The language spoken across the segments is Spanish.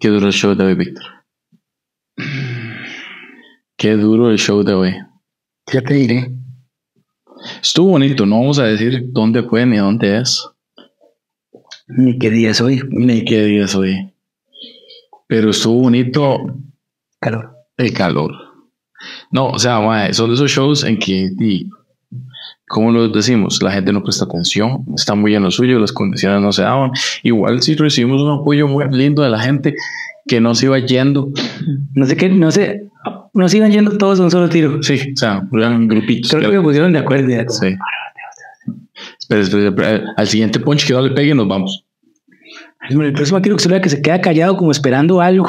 Qué duro el show de hoy, Víctor. Qué duro el show de hoy. Ya te diré. Estuvo bonito, no vamos a decir dónde fue ni dónde es, Ni qué día es hoy. ni qué día es hoy. Pero estuvo bonito Calor. el calor. No, o sea, mae, son de esos shows en que, ¿cómo lo decimos? La gente no presta atención, está muy en lo suyo, las condiciones no se daban. Igual si recibimos un apoyo muy lindo de la gente que no se iba yendo. No sé qué, no sé. Nos iban yendo todos a un solo tiro. Sí, o sea, eran grupitos. Creo que me pusieron de acuerdo. ya como, Sí. Espera, espera, espera, al siguiente punch que no le pegue nos vamos. "Ay, El próximo quiero que se que se queda callado como esperando algo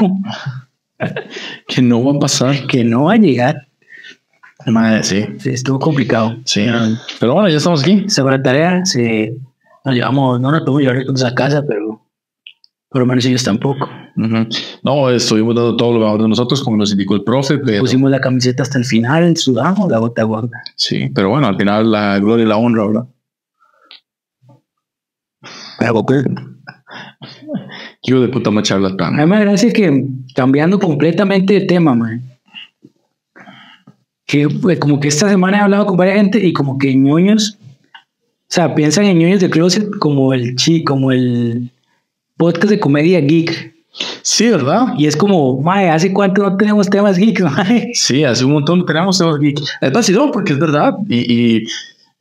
Que no va a pasar. que no va a llegar. Madre, sí, Sí, estuvo complicado. sí. Pero bueno, ya estamos aquí. La tarea. Se, nos llevamos, no nos podemos llevar todos a casa, pero por lo menos ellos tampoco. Ujú. No, estuvimos dando todo lo mejor de nosotros, como nos indicó el profe. Pero, Pusimos la camiseta hasta el final, sudamos la gota gorda. sí, pero bueno, al final la gloria y la honra, ¿verdad? Pero qué. Hijo de puta más charlatán. A mí me da gracia que cambiando completamente de tema, man. Que pues, como que esta semana he hablado con varias gente y como que ñoños, o sea, piensan en ñoños de closet como el chi, como el podcast de comedia geek. Sí, ¿verdad? Y es como, mae, ¿hace cuánto no tenemos temas geek, mae? Sí, hace un montón tenemos temas geek. Es vacilón porque es verdad. Y, y,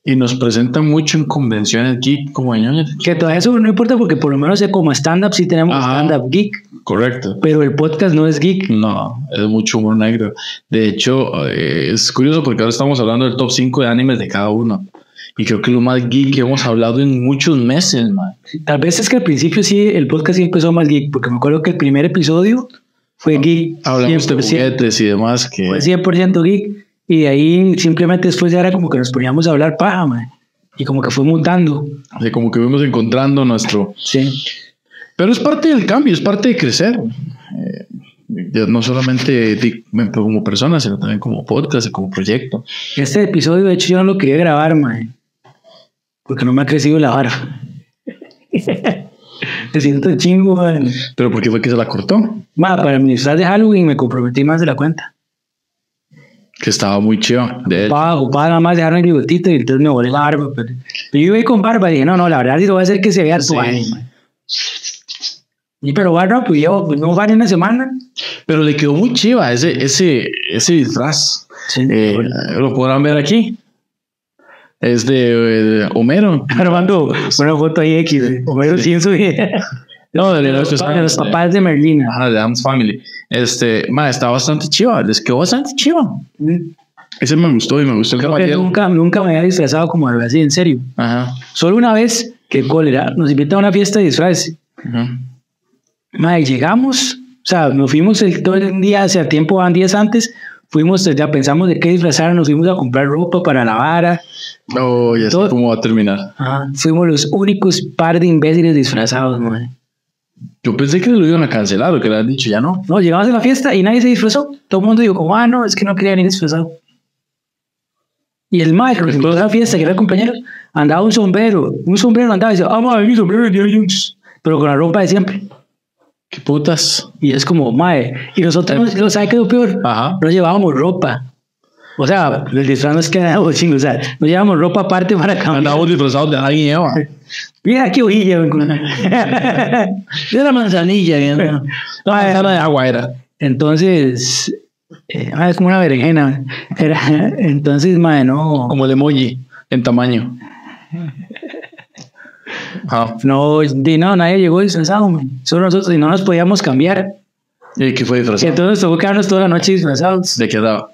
y nos presentan mucho en convenciones geek como ñoños. Que todo eso no importa porque por lo menos como stand-up sí tenemos stand-up geek, Correcto. pero el podcast no es geek. No, es mucho humor negro. De hecho, eh, es curioso porque ahora estamos hablando del top 5 de animes de cada uno. Y creo que lo más geek que hemos hablado en muchos meses, man. Tal vez es que al principio sí, el podcast sí empezó más geek, porque me acuerdo que el primer episodio fue geek. Hablamos de 100%. juguetes y demás que... Fue 100% geek. Y de ahí simplemente después ya era como que nos poníamos a hablar paja, man. Y como que fue mutando. de como que fuimos encontrando nuestro... Sí. Pero es parte del cambio, es parte de crecer. Eh, no solamente como persona, sino también como podcast, como proyecto. Este episodio, de hecho, yo no lo quería grabar, man. Porque no me ha crecido la barba. Me siento chingo, man. Pero ¿por qué fue que se la cortó? Ma, para mi disfraz de Halloween me comprometí más de la cuenta. Que estaba muy chiva. De. Ocupaba, ocupaba nada más dejarme el bigotito y entonces me volé la barba. Pero, pero yo iba ahí con barba y dije, no, no, la verdad sí lo voy a hacer que se vea Sí. Y pero barba, pues llevo, pues no vale una semana. Pero le quedó muy chiva ese, ese, ese disfraz. Sí. Eh, lo podrán ver aquí. Es de, eh, Homero. Armando, una foto ahí X, de Homero Simpson y No, de los, los, de los papás de Merlina. Ajá, de Adam's Family. Este, ma, está bastante chiva. Les quedó bastante chiva. Ese me gustó y me gustó el Creo que caballero. nunca, nunca me había disfrazado como algo así, en serio. Ajá. Solo una vez, que cólera, nos invitan a una fiesta de disfraces. Ajá. Madre, llegamos, o sea, nos fuimos el, todo el día, hace tiempo, van días antes, fuimos, ya pensamos de qué disfrazar, nos fuimos a comprar ropa para la vara. Oh, ya sé cómo va a terminar. Fuimos los únicos par de imbéciles disfrazados, madre. Yo pensé que lo iban a cancelar o que le han dicho ya no. No, llegamos a la fiesta y nadie se disfrazó. Todo el mundo dijo, como, ah, no, es que no quería venir disfrazado. Y el maestro que a la fiesta, que era el compañero, andaba un sombrero, un sombrero andaba y decía, ah, madre, mi sombrero de Jones", pero con la ropa de siempre. Qué putas. Y es como, mae, y nosotros, no, ¿sabe qué es lo peor? Ajá. No llevábamos ropa. O sea, el disfraz nos quedaba chingo, o sea, no llevábamos ropa aparte para cambiar. Andamos disfrazados de alguien Eva. Mira qué hojilla. de la manzanilla. ¿no? No, era de agua, era. Entonces, eh, ah, es como una berenjena. Era, entonces, mae, no. Como el emoji en tamaño. Ajá. No, no, nadie llegó disfrazado, man. Solo nosotros y no nos podíamos cambiar. ¿Y qué fue Y disfrazado? entonces tuvo que quedarnos toda la noche disfrazados. ¿De qué daba?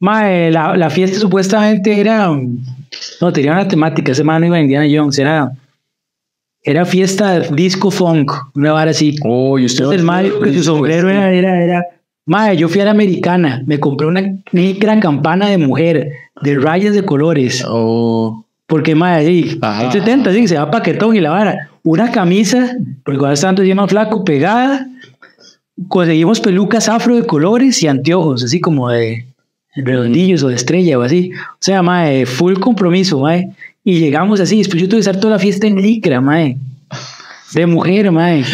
Mae, la, la fiesta supuestamente era. No, tenía una temática. Ese man no iba a Indiana Jones. Era, era fiesta disco funk. Una vara así. Oh, y usted. Entonces, el mae, que su sombrero era. era, era mae, yo fui a la americana. Me compré una negra campana de mujer. De rayas de colores. Oh. Porque, mae, sí, Ajá. en 70, sí, se va paquetón y la vara. Una camisa, porque cuando estaba yo más flaco, pegada. Conseguimos pelucas afro de colores y anteojos, así como de redondillos o de estrella o así. O sea, mae, full compromiso, mae. Y llegamos así, después yo tuve que estar toda la fiesta en licra, mae. De mujer, mae.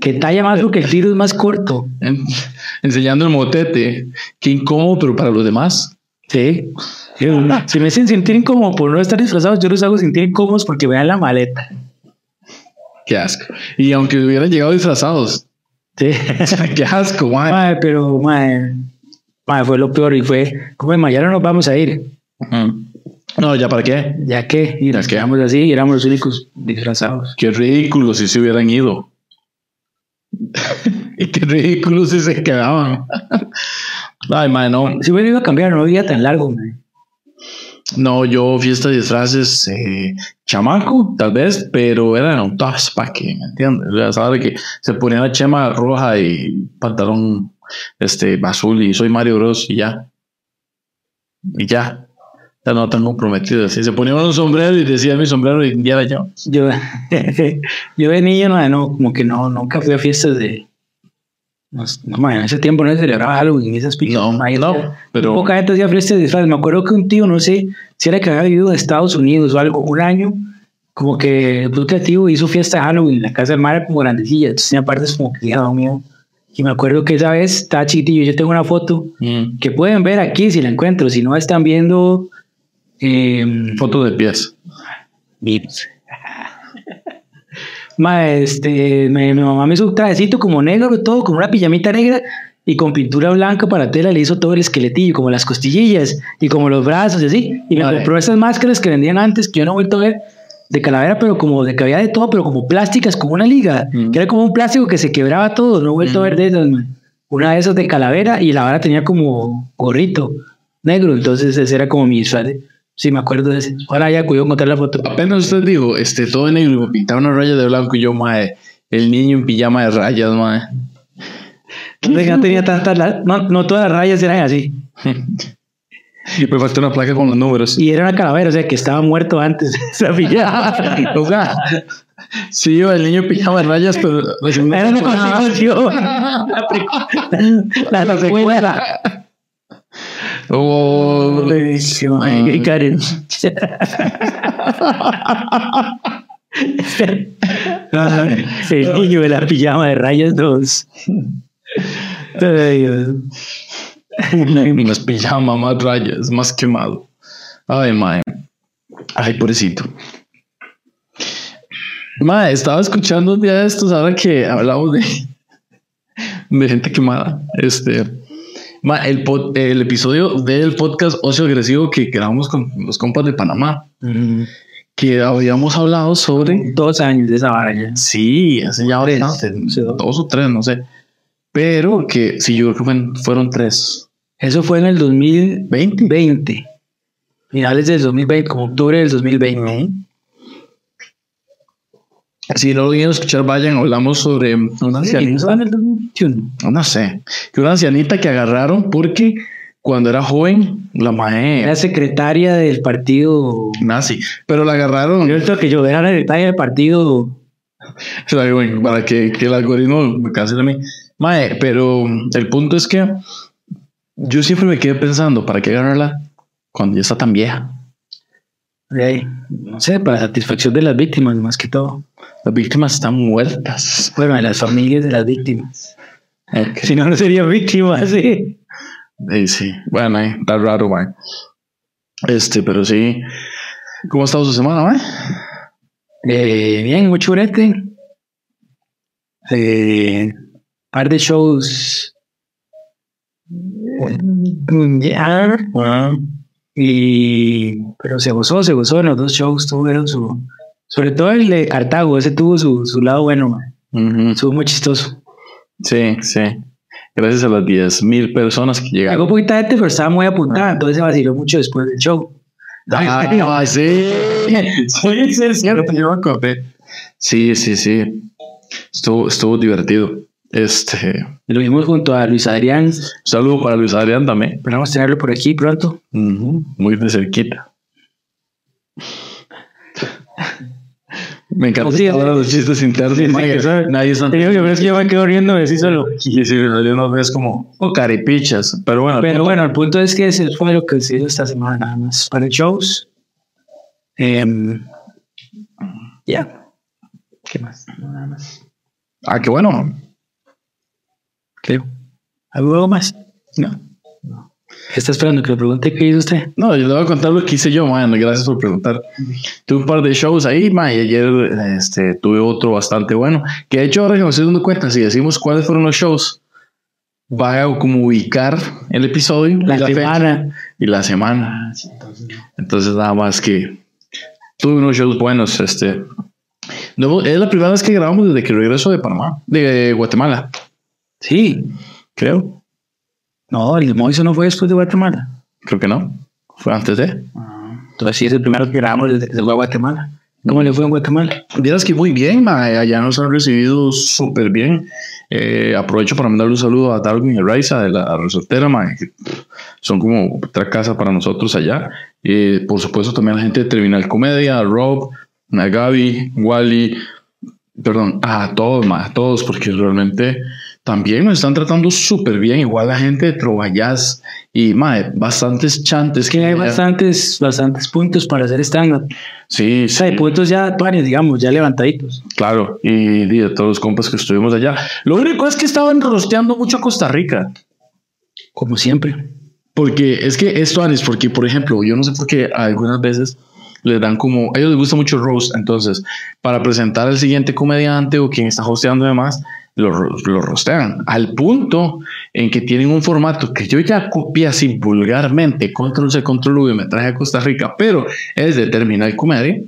Que talla más porque el tiro es más corto. En- enseñando el motete. Qué incómodo, pero para los demás. Sí. Si me hacen sentir incómodo por no estar disfrazados, yo los hago sentir incómodos porque vean la maleta. Qué asco. Y aunque hubieran llegado disfrazados. Sí. Qué asco, mae. Mae, pero, mae, mae, fue lo peor y fue, como mañana nos vamos a ir. Ujú. No, ya para qué. Ya que, y nos quedamos así y éramos los únicos disfrazados. Qué ridículo si se hubieran ido. y qué ridículo si se quedaban. Ay, mae, no. Si hubiera ido a cambiar, no había tan largo, mae. No, yo fiesta de disfraces eh, chamaco, tal vez, pero era un tough que, ¿me entiendes? O sea, sabes que se ponía la chema roja y pantalón este azul y soy Mario Bros y ya. Y ya. Ya no tan comprometido. Así se ponía un sombrero y decía mi sombrero y ya era yo. Yo, yo de niño, no, no, como que no, nunca fui a fiestas de... No, no, en ese tiempo no se celebraba Halloween esas pilas. No, no, Muy pero Poca gente hacía fiestas de disfraces. Me acuerdo que un tío, no sé si era que había vivido en Estados Unidos o algo, un año, como que el club creativo hizo fiesta de Halloween en la casa del mar, era como grandecilla. Entonces tenía partes como que, Dios mío. Y me acuerdo que esa vez estaba chiquitillo. Yo tengo una foto mm, que pueden ver aquí si la encuentro. Si no, están viendo. Eh, foto de pies. Vips. Ma, este, me- mi mamá me hizo un trajecito como negro, todo, con una pijamita negra y con pintura blanca para tela. Le hizo todo el esqueletillo, como las costillas y como los brazos y así. Y me Vale. compró esas máscaras que vendían antes, que yo no he vuelto a ver, de calavera, pero como de que había de todo, pero como plásticas, como una liga, Mm. que era como un plástico que se quebraba todo. No he vuelto a ver de esas. Una de esas de calavera y la vara tenía como gorrito negro. Entonces ese era como mi disfraz. Sí, me acuerdo de ese. Ahora ya cuidado encontrar la foto. Apenas usted dijo, este, todo de negro pintaba una raya de blanco y yo, mae, el niño en pijama de rayas, mae. No no tenía tantas, no, no todas las rayas eran así. Y me falta una placa con los números. Y era una calavera, o sea, que estaba muerto antes. Se pillaba. O sea, sí, el niño pijama de rayas, pero Era una continuación. La, la secuela. Oh, Ay, Karen. El niño de la pijama de rayas 2. Ay, Dios. Más pijama, más rayas, más quemado. Ay, mae. Ay, pobrecito. Mae, estaba escuchando un día de estos ahora que hablamos de, de gente quemada. Este, mae, el, pod- el episodio del podcast Ocio Agresivo que grabamos con los compas de Panamá, que habíamos hablado sobre. Dos años de esa vara ya. Sí, hace ya dos. dos o tres, no sé. Pero que sí, yo creo que fueron, fueron tres. Eso fue en el 2020. Finales del 2020, como octubre del 2020. Si no lo quieren escuchar, vayan, hablamos sobre una ancianita. en el 2021. No sé, que una ancianita que agarraron porque cuando era joven, la mae Era secretaria del partido. nazi, pero la agarraron Yo creo que yo era secretaria del partido. para que, que el algoritmo me cancele a mí. Mae, pero el punto es que yo siempre me quedé pensando, ¿para qué agarrarla cuando ya está tan vieja? ahí, no sé, para satisfacción de las víctimas, más que todo. Las víctimas están muertas. Bueno, de las familias de las víctimas. Ok. Si no, no serían víctimas, sí. Eh, sí, bueno, eh, está raro, mae. Este, pero sí. ¿Cómo ha estado su semana, mae? Eh, bien, mucho brete. Eh, par de shows. Mm, ya. Y, pero se gozó, se gozó en los dos shows, tuvieron su, sobre todo el de Cartago, ese tuvo su, su lado bueno. Ujú. estuvo muy chistoso. Sí, sí. Gracias a las 10 mil personas que Llegó llegaron. poquita gente, pero estaba muy apuntada, entonces se vaciló mucho después del show. Ay, ay, sí. Sí, sí. Sí, sí, sí. Estuvo, estuvo divertido. Este. Lo vimos junto a Luis Adrián, Un saludo para Luis Adrián también. esperamos tenerlo por aquí pronto. Ujú, Muy de cerquita. Me encanta Sí, todos los chistes internos. sí, sí, que sabe. nadie está. Te digo que pero es que yo me quedo riendo de sí solo. Y si no ves como oh, caripichas. Pero bueno, Pero bueno, el punto es que ese fue lo que se hizo esta semana nada más para shows. Em, ya. ¿Qué más? Nada más. Ah, qué bueno. Creo. ¿Algo más? No. Está esperando que le pregunte qué hizo usted. No, yo le voy a contar lo que hice yo, man. Gracias por preguntar. Tuve un par de shows ahí, man, y ayer este, tuve otro bastante bueno. Que de hecho, ahora que me estoy dando cuenta, si decimos cuáles fueron los shows, vaya a como ubicar el episodio La y fecha semana. y la semana. Entonces nada más que tuve unos shows buenos. Este, no, es la primera vez que grabamos desde que regreso de Panamá, de Guatemala, Sí. creo. No, el de Moiso no fue después de Guatemala. Creo que no. Fue antes de. Entonces sí es el primero que grabamos desde a Guatemala. ¿Cómo le fue en Guatemala? Vieras que muy bien, ma, allá nos han recibido súper bien. Eh, aprovecho para mandarle un saludo a Darwin y Raiza de la resortera, ma, que son como otra casa para nosotros allá. Eh, por supuesto, también a la gente de Terminal Comedia, a Rob, a Gaby, Wally, perdón, a todos, ma, a todos, porque realmente también nos están tratando súper bien. Igual la gente de Trovayas y ma, bastantes chantes. Es que hay bastantes, bastantes puntos para hacer stand-up. Sí, O sea, hay sí. puntos ya actuales, digamos, ya levantaditos. Claro, y, y de todos los compas que estuvimos allá. Lo único es que estaban rosteando mucho a Costa Rica. Como siempre. Porque es que esto, Anis, porque por ejemplo, yo no sé por qué algunas veces les dan como, a ellos les gusta mucho roast, entonces para presentar al siguiente comediante o quien está hosteando demás, lo, lo rostean al punto en que tienen un formato que yo ya copié así vulgarmente, control C, control V, me traje a Costa Rica, pero es de Terminal Comedia,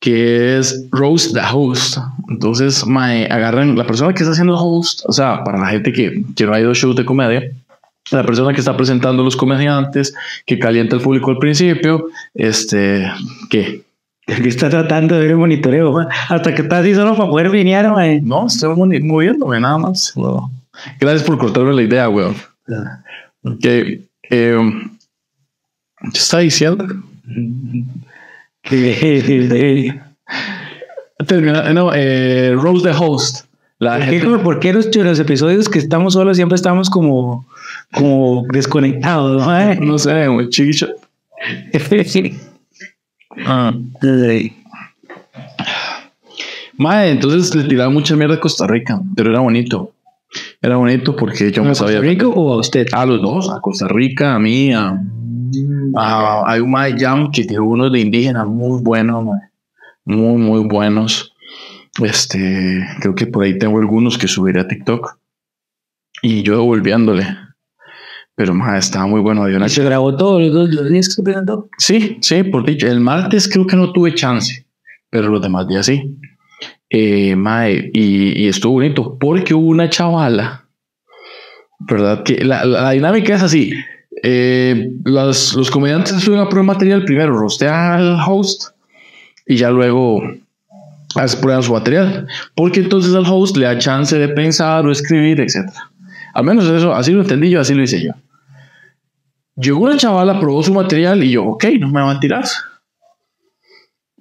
que es roast the host. Entonces, agarran la persona que está haciendo host, o sea, para la gente que, que no ha ido a shows de comedia, la persona que está presentando los comediantes, que calienta el público al principio, este, que Aquí está tratando de ver el monitoreo, hasta que está así solo para poder venir, mae. no, estoy movi- moviéndome nada más. Gracias por cortarme la idea, weón. Que, eh, ¿qué está diciendo? Que- Termina, no, eh, Rose the Host. La ¿Por qué, por qué los, los episodios que estamos solos siempre estamos como, como desconectados? mae? no sé, un chiquicho. Ah. Mae, entonces le tiraba mucha mierda a Costa Rica, pero era bonito. Era bonito porque yo ¿A no Costa sabía. Rica o a usted? A los dos, a Costa Rica, a mí, a, a- hay un Mae Jam que tiene unos de indígenas muy buenos, mae. muy, muy buenos. Este, creo que por ahí tengo algunos que subiré a TikTok y yo devolviéndole. Pero mae, estaba muy bueno. Había una ¿Y se grabó todos los, dos- los días que se presentó? Sí, sí, por dicho. El martes creo que no tuve chance, pero los demás días sí. Eh, mae, y, y estuvo bonito porque hubo una chavala, ¿verdad? Que la, la- dinámica es así. Eh, los, los comediantes suben a prueba material primero, rostean al host y ya luego prueban su material. Porque entonces al host le da chance de pensar o escribir, etc. Al menos eso, así lo entendí yo, así lo hice yo. Llegó una chavala, probó su material y yo, ok, no me van a tirar.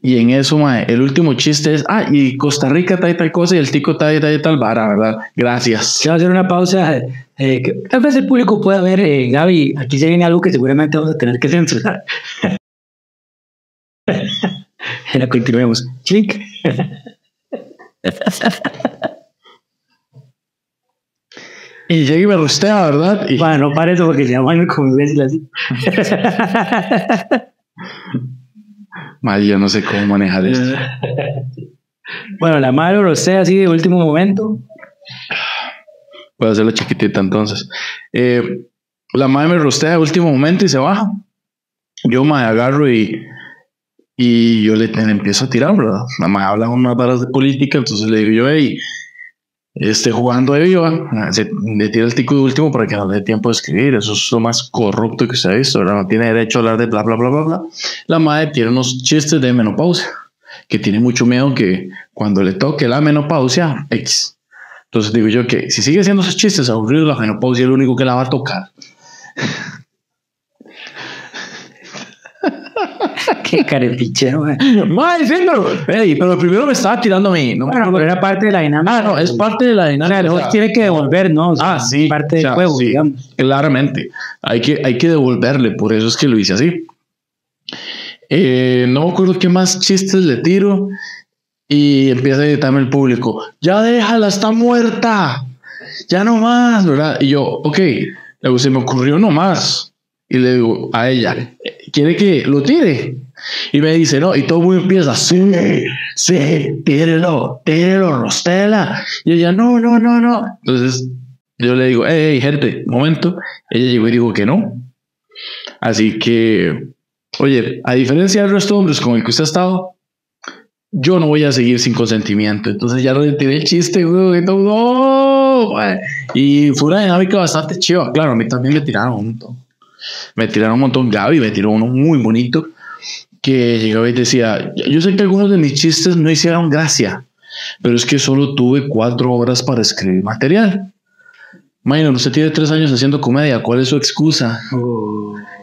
Y en eso, mae, el último chiste es, ah, y Costa Rica tal y tal cosa y el tico tal y tal y tal vara, ¿verdad? Gracias. A hacer una pausa. eh, que tal vez el público pueda ver, eh, Gaby, aquí se viene algo que seguramente vamos a tener que censurar. La continuemos. Clic. Y llega y me rostea, ¿verdad? Y, Bueno, no pare eso porque se llaman como imbécil así. mae, yo no sé cómo manejar esto. bueno, la lo sé así de último momento. Voy a hacerlo chiquitita entonces. Eh, la madre me rostea de último momento y se baja. Yo me agarro y, y yo le, le empiezo a tirar, ¿verdad? La madre habla unas varas de política, entonces le digo yo, hey, esté jugando de viva, se, le tira el tico de último para que no le dé tiempo de escribir. Eso es lo más corrupto que se ha visto, ¿verdad? No tiene derecho a hablar de bla, bla, bla, bla, bla. La madre tiene unos chistes de menopausia, que tiene mucho miedo que cuando le toque la menopausia, X. Entonces digo yo que si sigue haciendo esos chistes aburridos, la menopausia es lo único que la va a tocar. Qué carepichero, güey. Mae, pero, ey, pero primero me estaba tirando a mí. No Bueno, pero era parte de la dinámica. Ah, no, es parte de la O sea, dinámica. el host tiene que devolver, ¿no? O sea, Ah, sí. Parte o sea, del juego, sí, digamos. Claramente. Hay que, hay que devolverle, por eso es que lo hice así. Eh, no me acuerdo qué más chistes le tiro. Y empieza a gritarme el público, ya déjala, está muerta, ya no más, ¿verdad? Y yo, ok, luego se me ocurrió no más. Y le digo a ella, ¿quiere que lo tire? Y me dice, no, y todo el mundo empieza, sí, sí, tírelo, tírelo, Rostela. Y ella, no, no, no, no. Entonces yo le digo, hey, gente, momento. Ella llegó y dijo que no. Así que, oye, a diferencia del resto de hombres con el que usted ha estado, yo no voy a seguir sin consentimiento. Entonces ya no le tiré el chiste, güey, no, no. Y fue una dinámica bastante chiva. Claro, a mí también me tiraron un montón. Me tiraron un montón. Gaby me tiró uno muy bonito que llegaba y decía, yo sé que algunos de mis chistes no hicieron gracia, pero es que solo tuve cuatro horas para escribir material. Minor, usted tiene tres años haciendo comedia, ¿cuál es su excusa?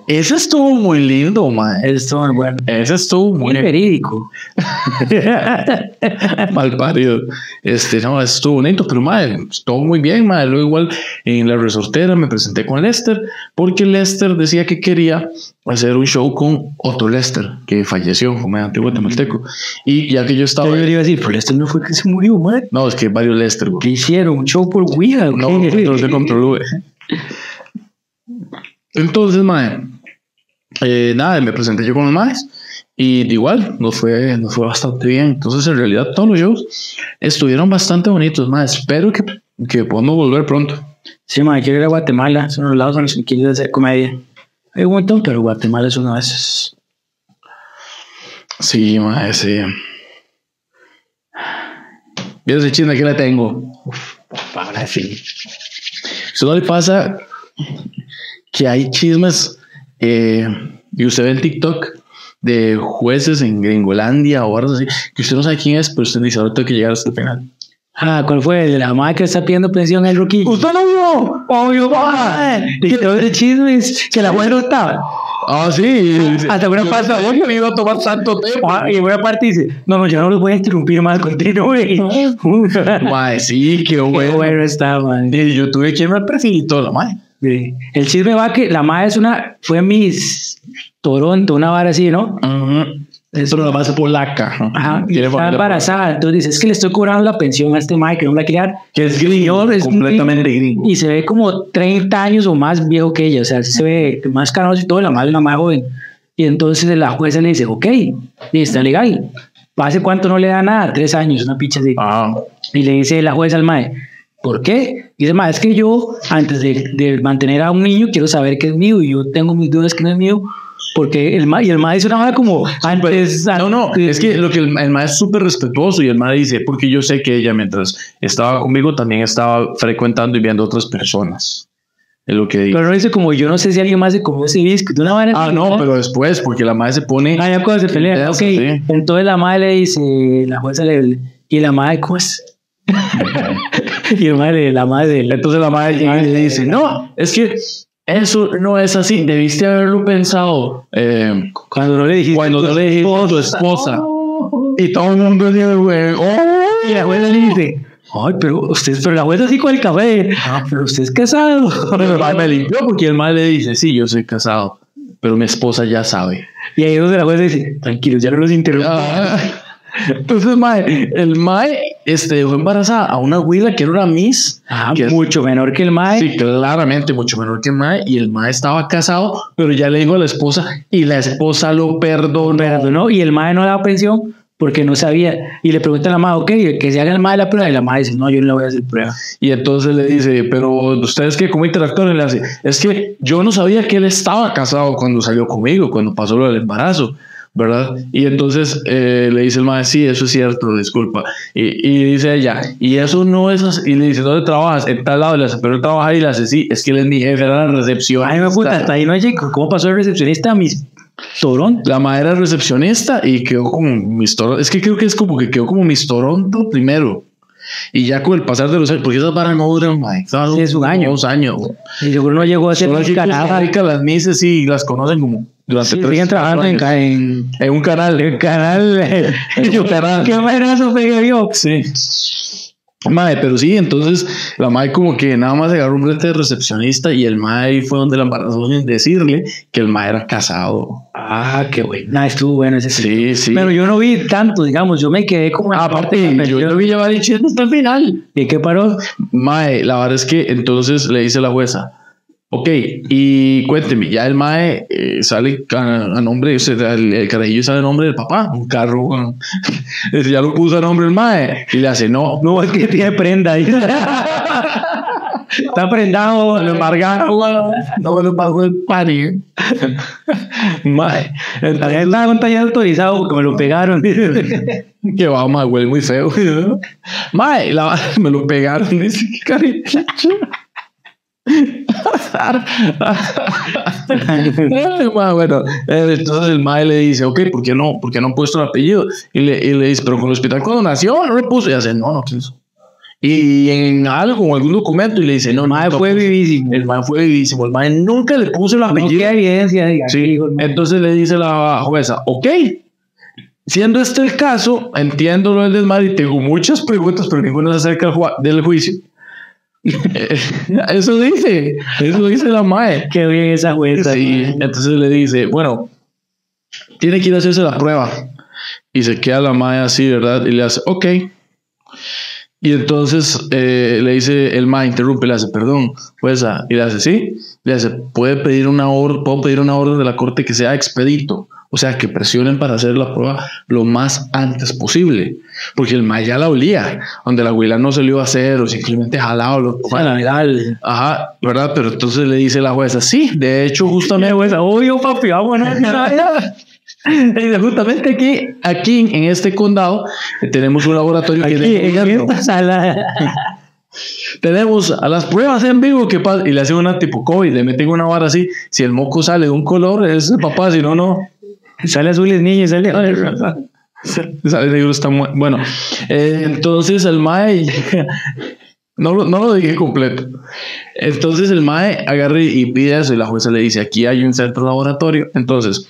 Ese estuvo muy lindo, man. Esto es bueno. Ese estuvo muy Muy verídico. mal parido. Este, no, estuvo bonito, pero madre, estuvo muy bien, madre. Luego igual en la resortera me presenté con Lester, porque Lester decía que quería hacer un show con otro Lester, que falleció, comediante guatemalteco. Y ya que yo estaba... Yo iba a decir, pero este no fue que se murió, man. No, es que varios Lester, güey. ¿Qué hicieron? ¿Un show por Ouija? No, no se controló. Entonces, mae, eh, nada, me presenté yo con los maes y igual nos fue, nos fue bastante bien. Entonces, en realidad, todos los shows estuvieron bastante bonitos, mae. Espero que, que podamos volver pronto. Sí, man, quiero ir a Guatemala. Son los lados en los que quiero hacer comedia. Hay un montón, pero Guatemala es uno de esos. Sí, mae, sí. Mira ese chisme que le tengo. Para fin. Eso no le pasa que hay chismes eh, y usted ve en TikTok de jueces en Gringolandia o horas así, que usted no sabe quién es, pero usted dice, ahora tengo que llegar hasta el final. Ah, ¿cuál fue? ¿De la madre que está pidiendo pensión el Roquillo? ¿Usted no vio? Obvio, va. Y todo ese chisme es que la mujer no estaba. Ah, sí. Hasta una parte, Yo me iba a tomar tanto tiempo. Ah, Y una parte dice, no, no, yo no los voy a interrumpir más, continúe. Mae, sí, qué Qué bueno. bueno está, man. Y yo tuve que irme al perfil y todo, la mae. Sí. El chisme va que la madre es una, fue Miss Toronto, una vara así, ¿no? Eso no la base polaca. Ajá, y Tiene está embarazada. Entonces dice, es que le estoy cobrando la pensión a este madre que no la quiere. Que es gringo, es completamente gringo. Y se ve como 30 años o más viejo que ella. O sea, se ve más canoso y todo, la madre es una más joven. Y entonces la jueza le dice, ok, y está legal. ¿Hace cuánto no le da nada? Tres años, una picha así. Ah, Y le dice la jueza al mae, ¿por qué? Y dice, mae, es que yo, antes de, de mantener a un niño, quiero saber que es mío y yo tengo mis dudas que no es mío. Porque el mae, y el mae dice una vara como, antes, no, no, es que lo que el, el mae es súper respetuoso y el mae dice, porque yo sé que ella mientras estaba conmigo también estaba frecuentando y viendo otras personas. Es lo que dice. Pero no dice como, yo no sé si alguien más se comió ese disco, de una vara. Ah, no, pero después, porque la madre se pone. Ah, ya cuando se pelea. Ok, sí. entonces la madre le dice, la jueza le, y la madre, ¿cómo es? y el madre, la madre, Entonces la madre llega y le dice: No, es que eso no es así. Debiste haberlo pensado eh, cuando no le dijiste, cuando no le dijiste a tu esposa. Y todo el mundo dice: güey, oh". Y la jueza le dice, ay, pero usted, pero la jueza sí con el café, ah, pero usted es casado. Pero el mae me limpió porque el mae le dice: Sí, yo soy casado, pero mi esposa ya sabe. Y ahí es donde la jueza dice, tranquilos, ya no los interrumpo. Ah, Entonces, mae, el mae este, dejó embarazada a una huila que era una Miss. Ah, que es- mucho menor que el mae. Sí, claramente mucho menor que el mae. Y el mae estaba casado, pero ya le dijo a la esposa y la esposa lo perdonó. perdonó y el mae no daba pensión porque no sabía. Y le pregunta a la madre, ok, que se haga el mae la prueba. Y la madre dice, no, yo no le voy a hacer prueba. Y entonces le dice, pero ustedes que cómo interactúan, Y le hace, es que yo no sabía que él estaba casado cuando salió conmigo, cuando pasó lo del embarazo, ¿verdad? Y entonces eh, le dice el mae, sí, eso es cierto, disculpa. Y, y dice ella, y eso no es así. Y le dice, ¿dónde trabajas? En tal lado, le hace, pero él trabaja ahí, y le hace, sí, es que él es mi jefe, era la recepción. Ay, me puta, hasta ahí no llegó. ¿Cómo pasó el recepcionista a mis Toronto? La madre era recepcionista y quedó como Miss Toronto. Es que creo que es como que quedó como Miss Toronto primero. Y ya con el pasar de los años, porque esas varas no duran, Sí, es un año. Dos años. Y seguro no llegó a ser. Rica las Mises sí las conocen como durante Sí, tres siguen trabajando en, un canal. en canal. En un canal. ¿Qué madrazo pegué yo? Sí. Mae, pero sí, entonces la mae como que nada más agarró un brete de recepcionista y el mae fue donde la embarazó sin decirle que el mae era casado. Ah, qué buena, estuvo bueno ese Sí, sí. Pero yo no vi tanto, digamos, yo me quedé como... Aparte, yo lo vi llevar diciendo hasta el final. ¿Y qué paró? Mae, la verdad es que entonces le dice la jueza, ok, y cuénteme, ya el Mae eh, sale a, a nombre, o sea, el, el carajillo sale a nombre del papá, un carro, bueno, ya lo puso a nombre el Mae, y le hace, no, No, es que tiene prenda ahí. Está prendado, lo embargaron. no me lo pagó el padre. Mae, También estaba con taller autorizado porque me lo pegaron. que va, Mae, huele muy feo. Mae, la- me lo pegaron, dice, qué. Ay, ma, bueno, eh, entonces el mae le dice, ok, ¿por qué no? ¿Por qué no han puesto el apellido? Y le, y le dice, pero con el hospital cuando nació no le puso. Y hace, no, no, ¿qué es eso? Y en algo, en algún documento, y le dice, no, Mae no, fue vivísimo. El mae fue vivísimo. El mae nunca le puso el No apellido. queda evidencia. diga, Sí, hijo, no. entonces le dice la jueza, ok, siendo este el caso, entiendo lo del desmadre y tengo muchas preguntas, pero ninguna se acerca ju- del juicio. Eso dice, eso dice la mae. Qué bien esa jueza. Sí, mae. entonces le dice, bueno, tiene que ir a hacerse la prueba. Y se queda la mae así, ¿verdad? Y le hace, ok. Y entonces eh, le dice, el mae interrumpe, le hace, perdón, jueza. Y le hace, sí. Le hace, puede pedir una orden, puedo pedir una orden de la corte que sea expedito. O sea, que presionen para hacer la prueba lo más antes posible. Porque el mae ya la olía, donde la abuela no se lo iba a hacer o simplemente jalado. Lo, legal. Ajá, ¿verdad? Pero entonces le dice la jueza, sí, de hecho, justamente, jueza, obvio, papi, vámonos. Justamente aquí, aquí en este condado, eh, tenemos un laboratorio que Aquí, en gobierno. esta sala. tenemos a las pruebas en vivo que pasa y le hacen una tipo COVID, le meten una vara así, si el moco sale de un color, es el papá, si no, no. Sale azul es niño, sale. Sale está bueno. eh, entonces el mae, no, no lo dije completo. Entonces el mae agarra y pide eso y la jueza le dice, aquí hay un centro laboratorio, entonces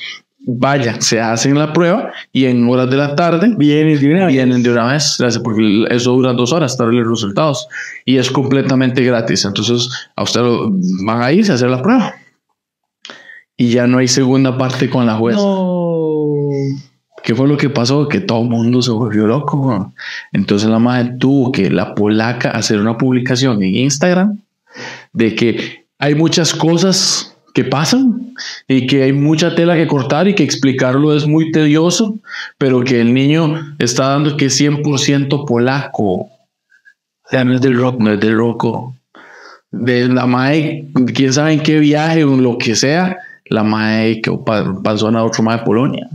vaya, se hacen la prueba y en horas de la tarde Vienes de una vez. vienen de una vez, porque eso dura dos horas, darle los resultados y es completamente gratis. Entonces a usted van a irse a hacer la prueba y ya no hay segunda parte con la jueza. No. ¿Qué fue lo que pasó? Que todo el mundo se volvió loco. weón. Entonces la madre tuvo que la polaca hacer una publicación en Instagram de que hay muchas cosas que pasan y que hay mucha tela que cortar y que explicarlo es muy tedioso, pero que el niño está dando que es 100% polaco. O sea, no es del rock. No es del roco. De la mae, quién sabe en qué viaje o lo que sea, la mae que pa- pasó a otro mae de Polonia.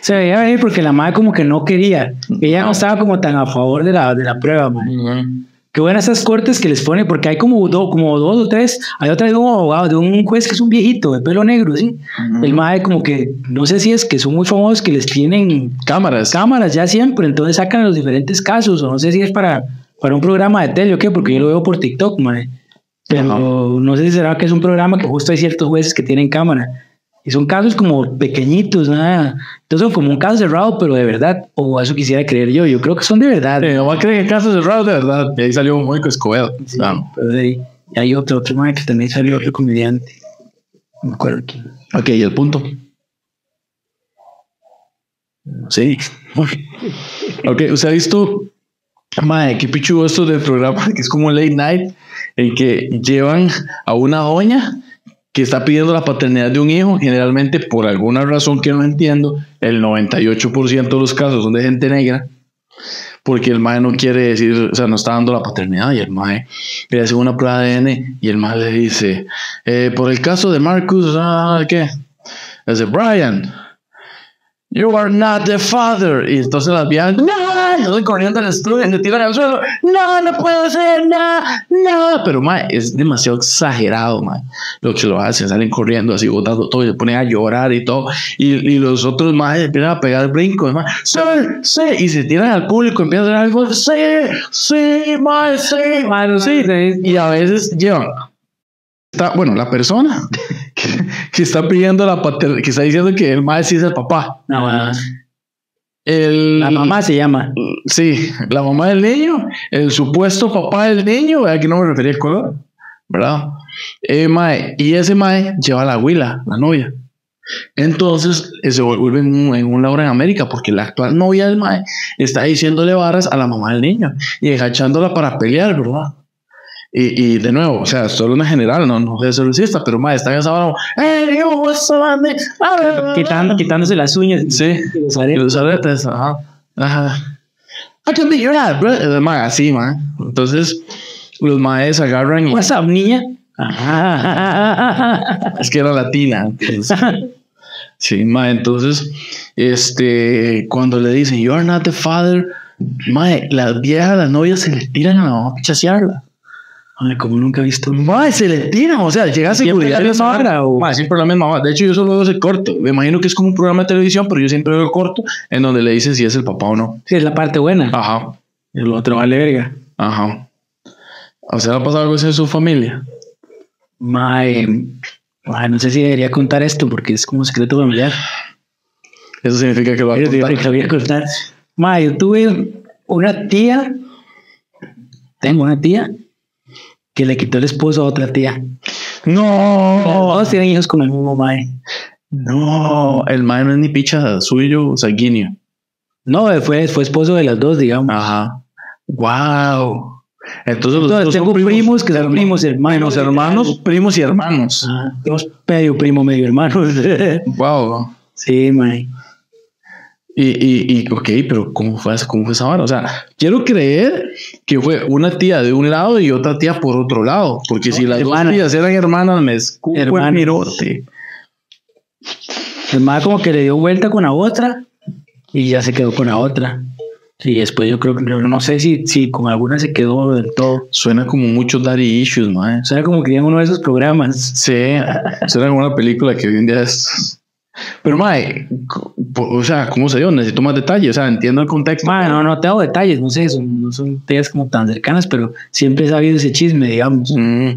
Se veía venir porque la madre como que no quería. Ella no estaba como tan a favor de la, de la prueba, man. Qué buenas esas cortes que les pone, porque hay como, do- como dos o tres. Hay otra de un abogado, de un juez que es un viejito, de pelo negro, ¿sí? El madre como que, no sé si es que son muy famosos, que les tienen Cámaras. cámaras ya siempre, entonces sacan los diferentes casos, o no sé si es para, para un programa de tele o qué, porque yo lo veo por TikTok, madre. Pero no sé si será que es un programa que justo hay ciertos jueces que tienen cámara. Y son casos como pequeñitos, nada. Entonces son como un caso cerrado, pero de verdad. O eso quisiera creer yo. Yo creo que son de verdad. Eh, no va a creer que casos cerrados de verdad. Y ahí salió un Mónico Escobedo. Sí, Claro. pero de ahí. Y hay otro, otro madre que también salió otro comediante. No me acuerdo quién. Ok, y el punto. Sí. ok, ¿usted ha visto? Madre, qué pichudo esto del programa, que es como late night, en que llevan a una doña que está pidiendo la paternidad de un hijo, generalmente por alguna razón que no entiendo, el 98% de los casos son de gente negra, porque el mae no quiere decir, o sea, no está dando la paternidad y el mae le hace una prueba de ADN y el mae le dice, eh, por el caso de Marcus, ah, ¿qué? Le dice, Brian, you are not the father. Y entonces las viejas, no, yo estoy corriendo al estudio, se tiran al suelo, no, no puedo ser, no, no. Pero, mae, es demasiado exagerado, mae. Lo que lo hacen, salen corriendo así, botando todo, y se ponen a llorar y todo. Y, y los otros, mae, empiezan a pegar brincos, mae, sí, sí, y se tiran al público, empiezan a hacer algo, sí, sí, mae, sí, mae, sí. Y a veces llevan está, bueno, la persona que, que está pidiendo la paternidad, que está diciendo que el mae sí es el papá. No, bueno, El, la mamá se llama. Sí, la mamá del niño, el supuesto papá del niño, aquí no me refería al color, ¿verdad? Eh, mae, y ese mae lleva a la abuela, la novia. Entonces eh, se vuelve en un, en un Laura en América porque la actual novia del mae está diciéndole varas a la mamá del niño y echándola para pelear, ¿verdad? Y, y de nuevo, o sea, solo una general, no, no es racista, pero mae está en esa vara, ¡Eh, yo, what's up, man?" Quitando, quitándose las uñas. Sí, Y los aretes. los aretes, ajá. Ajá. I can be your dad, bro. Mae así, mae. Entonces, los maes agarran What's up, niña? Ah, es que era latina. entonces, Sí, mae, entonces, este, cuando le dicen, you are not the father, mae, las viejas, las novias se le tiran a la mamá a chasearla. Ay, como nunca he visto. Mae, se le tiran, o sea, llega a ¿Siempre seguridad. la misma hora o- Mae, siempre la misma hora. De hecho, yo solo veo ese corto. Me imagino que es como un programa de televisión, pero yo siempre veo el corto en donde le dicen si es el papá o no. Sí, es la parte buena. Ajá, Y lo otro vale verga. ajá. O sea, ¿le ha pasado algo así en su familia? Mae, no sé si debería contar esto porque es como secreto familiar. Eso significa que lo va a contar. te voy a contar. Mae, yo tuve una tía, tengo una tía que le quitó el esposo a otra tía. No, Todos tienen hijos con el mismo mae. no, el mae no es ni picha suyo sanguíneo. No, fue, fue esposo de las dos, digamos. Ajá. Wow. Entonces los Entonces, dos tengo son primos que son primos menos hermanos. hermanos, primos y hermanos. Ah, Tenemos medio primo, medio hermano. Wow. sí, mae. Y, y, y, ok, pero ¿cómo fue, ¿cómo fue esa vara? O sea, quiero creer que fue una tía de un lado y otra tía por otro lado. Porque si las hermana. dos tías eran hermanas, me escupo el Hermana. mirote. El mae como que le dio vuelta con la otra y ya se quedó con la otra. Y después yo creo que no sé si, si con alguna se quedó del todo. Suena como muchos daddy issues, man. O sea, como que en uno de esos programas. Sí, suena como una película que hoy en día es... Pero, mae, o sea, ¿cómo se dio? Necesito más detalles. O sea, entiendo el contexto. Mae, no, no tengo detalles, no sé, son, no son tías como tan cercanas, pero siempre he sabido ese chisme, digamos. Mm,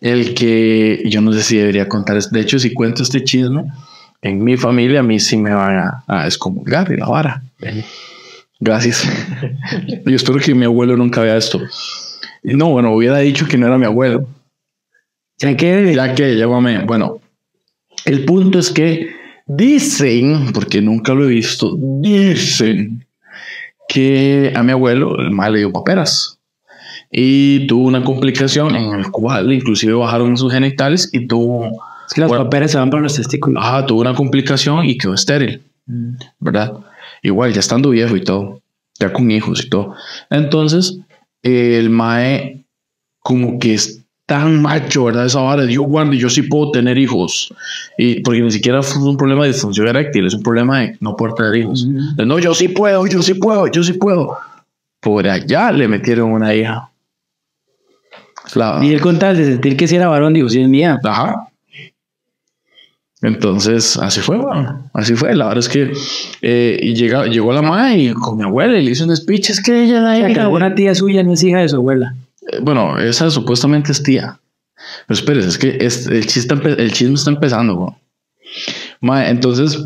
el que yo no sé si debería contar. De hecho, si cuento este chisme, en mi familia a mí sí me van a, a excomulgar y la vara. Gracias. yo espero que mi abuelo nunca vea esto. No, bueno, hubiera dicho que no era mi abuelo. Ya que Ya que llámame. Bueno, el punto es que dicen, porque nunca lo he visto, dicen que a mi abuelo el mal le dio paperas y tuvo una complicación en el cual inclusive bajaron sus genitales y tuvo, es que las Bueno. paperas se van para los testículos. ajá, tuvo una complicación y quedó estéril, ¿verdad? Igual ya estando viejo y todo, ya con hijos y todo. Entonces, el mae como que es tan macho, ¿verdad? Esa vara de yo, Wandy, yo sí puedo tener hijos. Y porque ni siquiera fue un problema de disfunción eréctil, es un problema de no poder tener hijos. De, no, yo sí puedo, yo sí puedo, yo sí puedo. Por allá le metieron una hija. La- Y él con tal de sentir que si era varón, digo, si es mía. Ajá. Entonces, así fue, bueno, así fue. La verdad es que eh, y llega, llegó la madre y con mi abuela y le hizo un speech. Es que ella O la sea, que hija. alguna tía suya no es hija de su abuela. Bueno, esa supuestamente es tía. Pero espérese, es que es- el, chisme está, empe- el chisme está empezando. güey. Mae, entonces,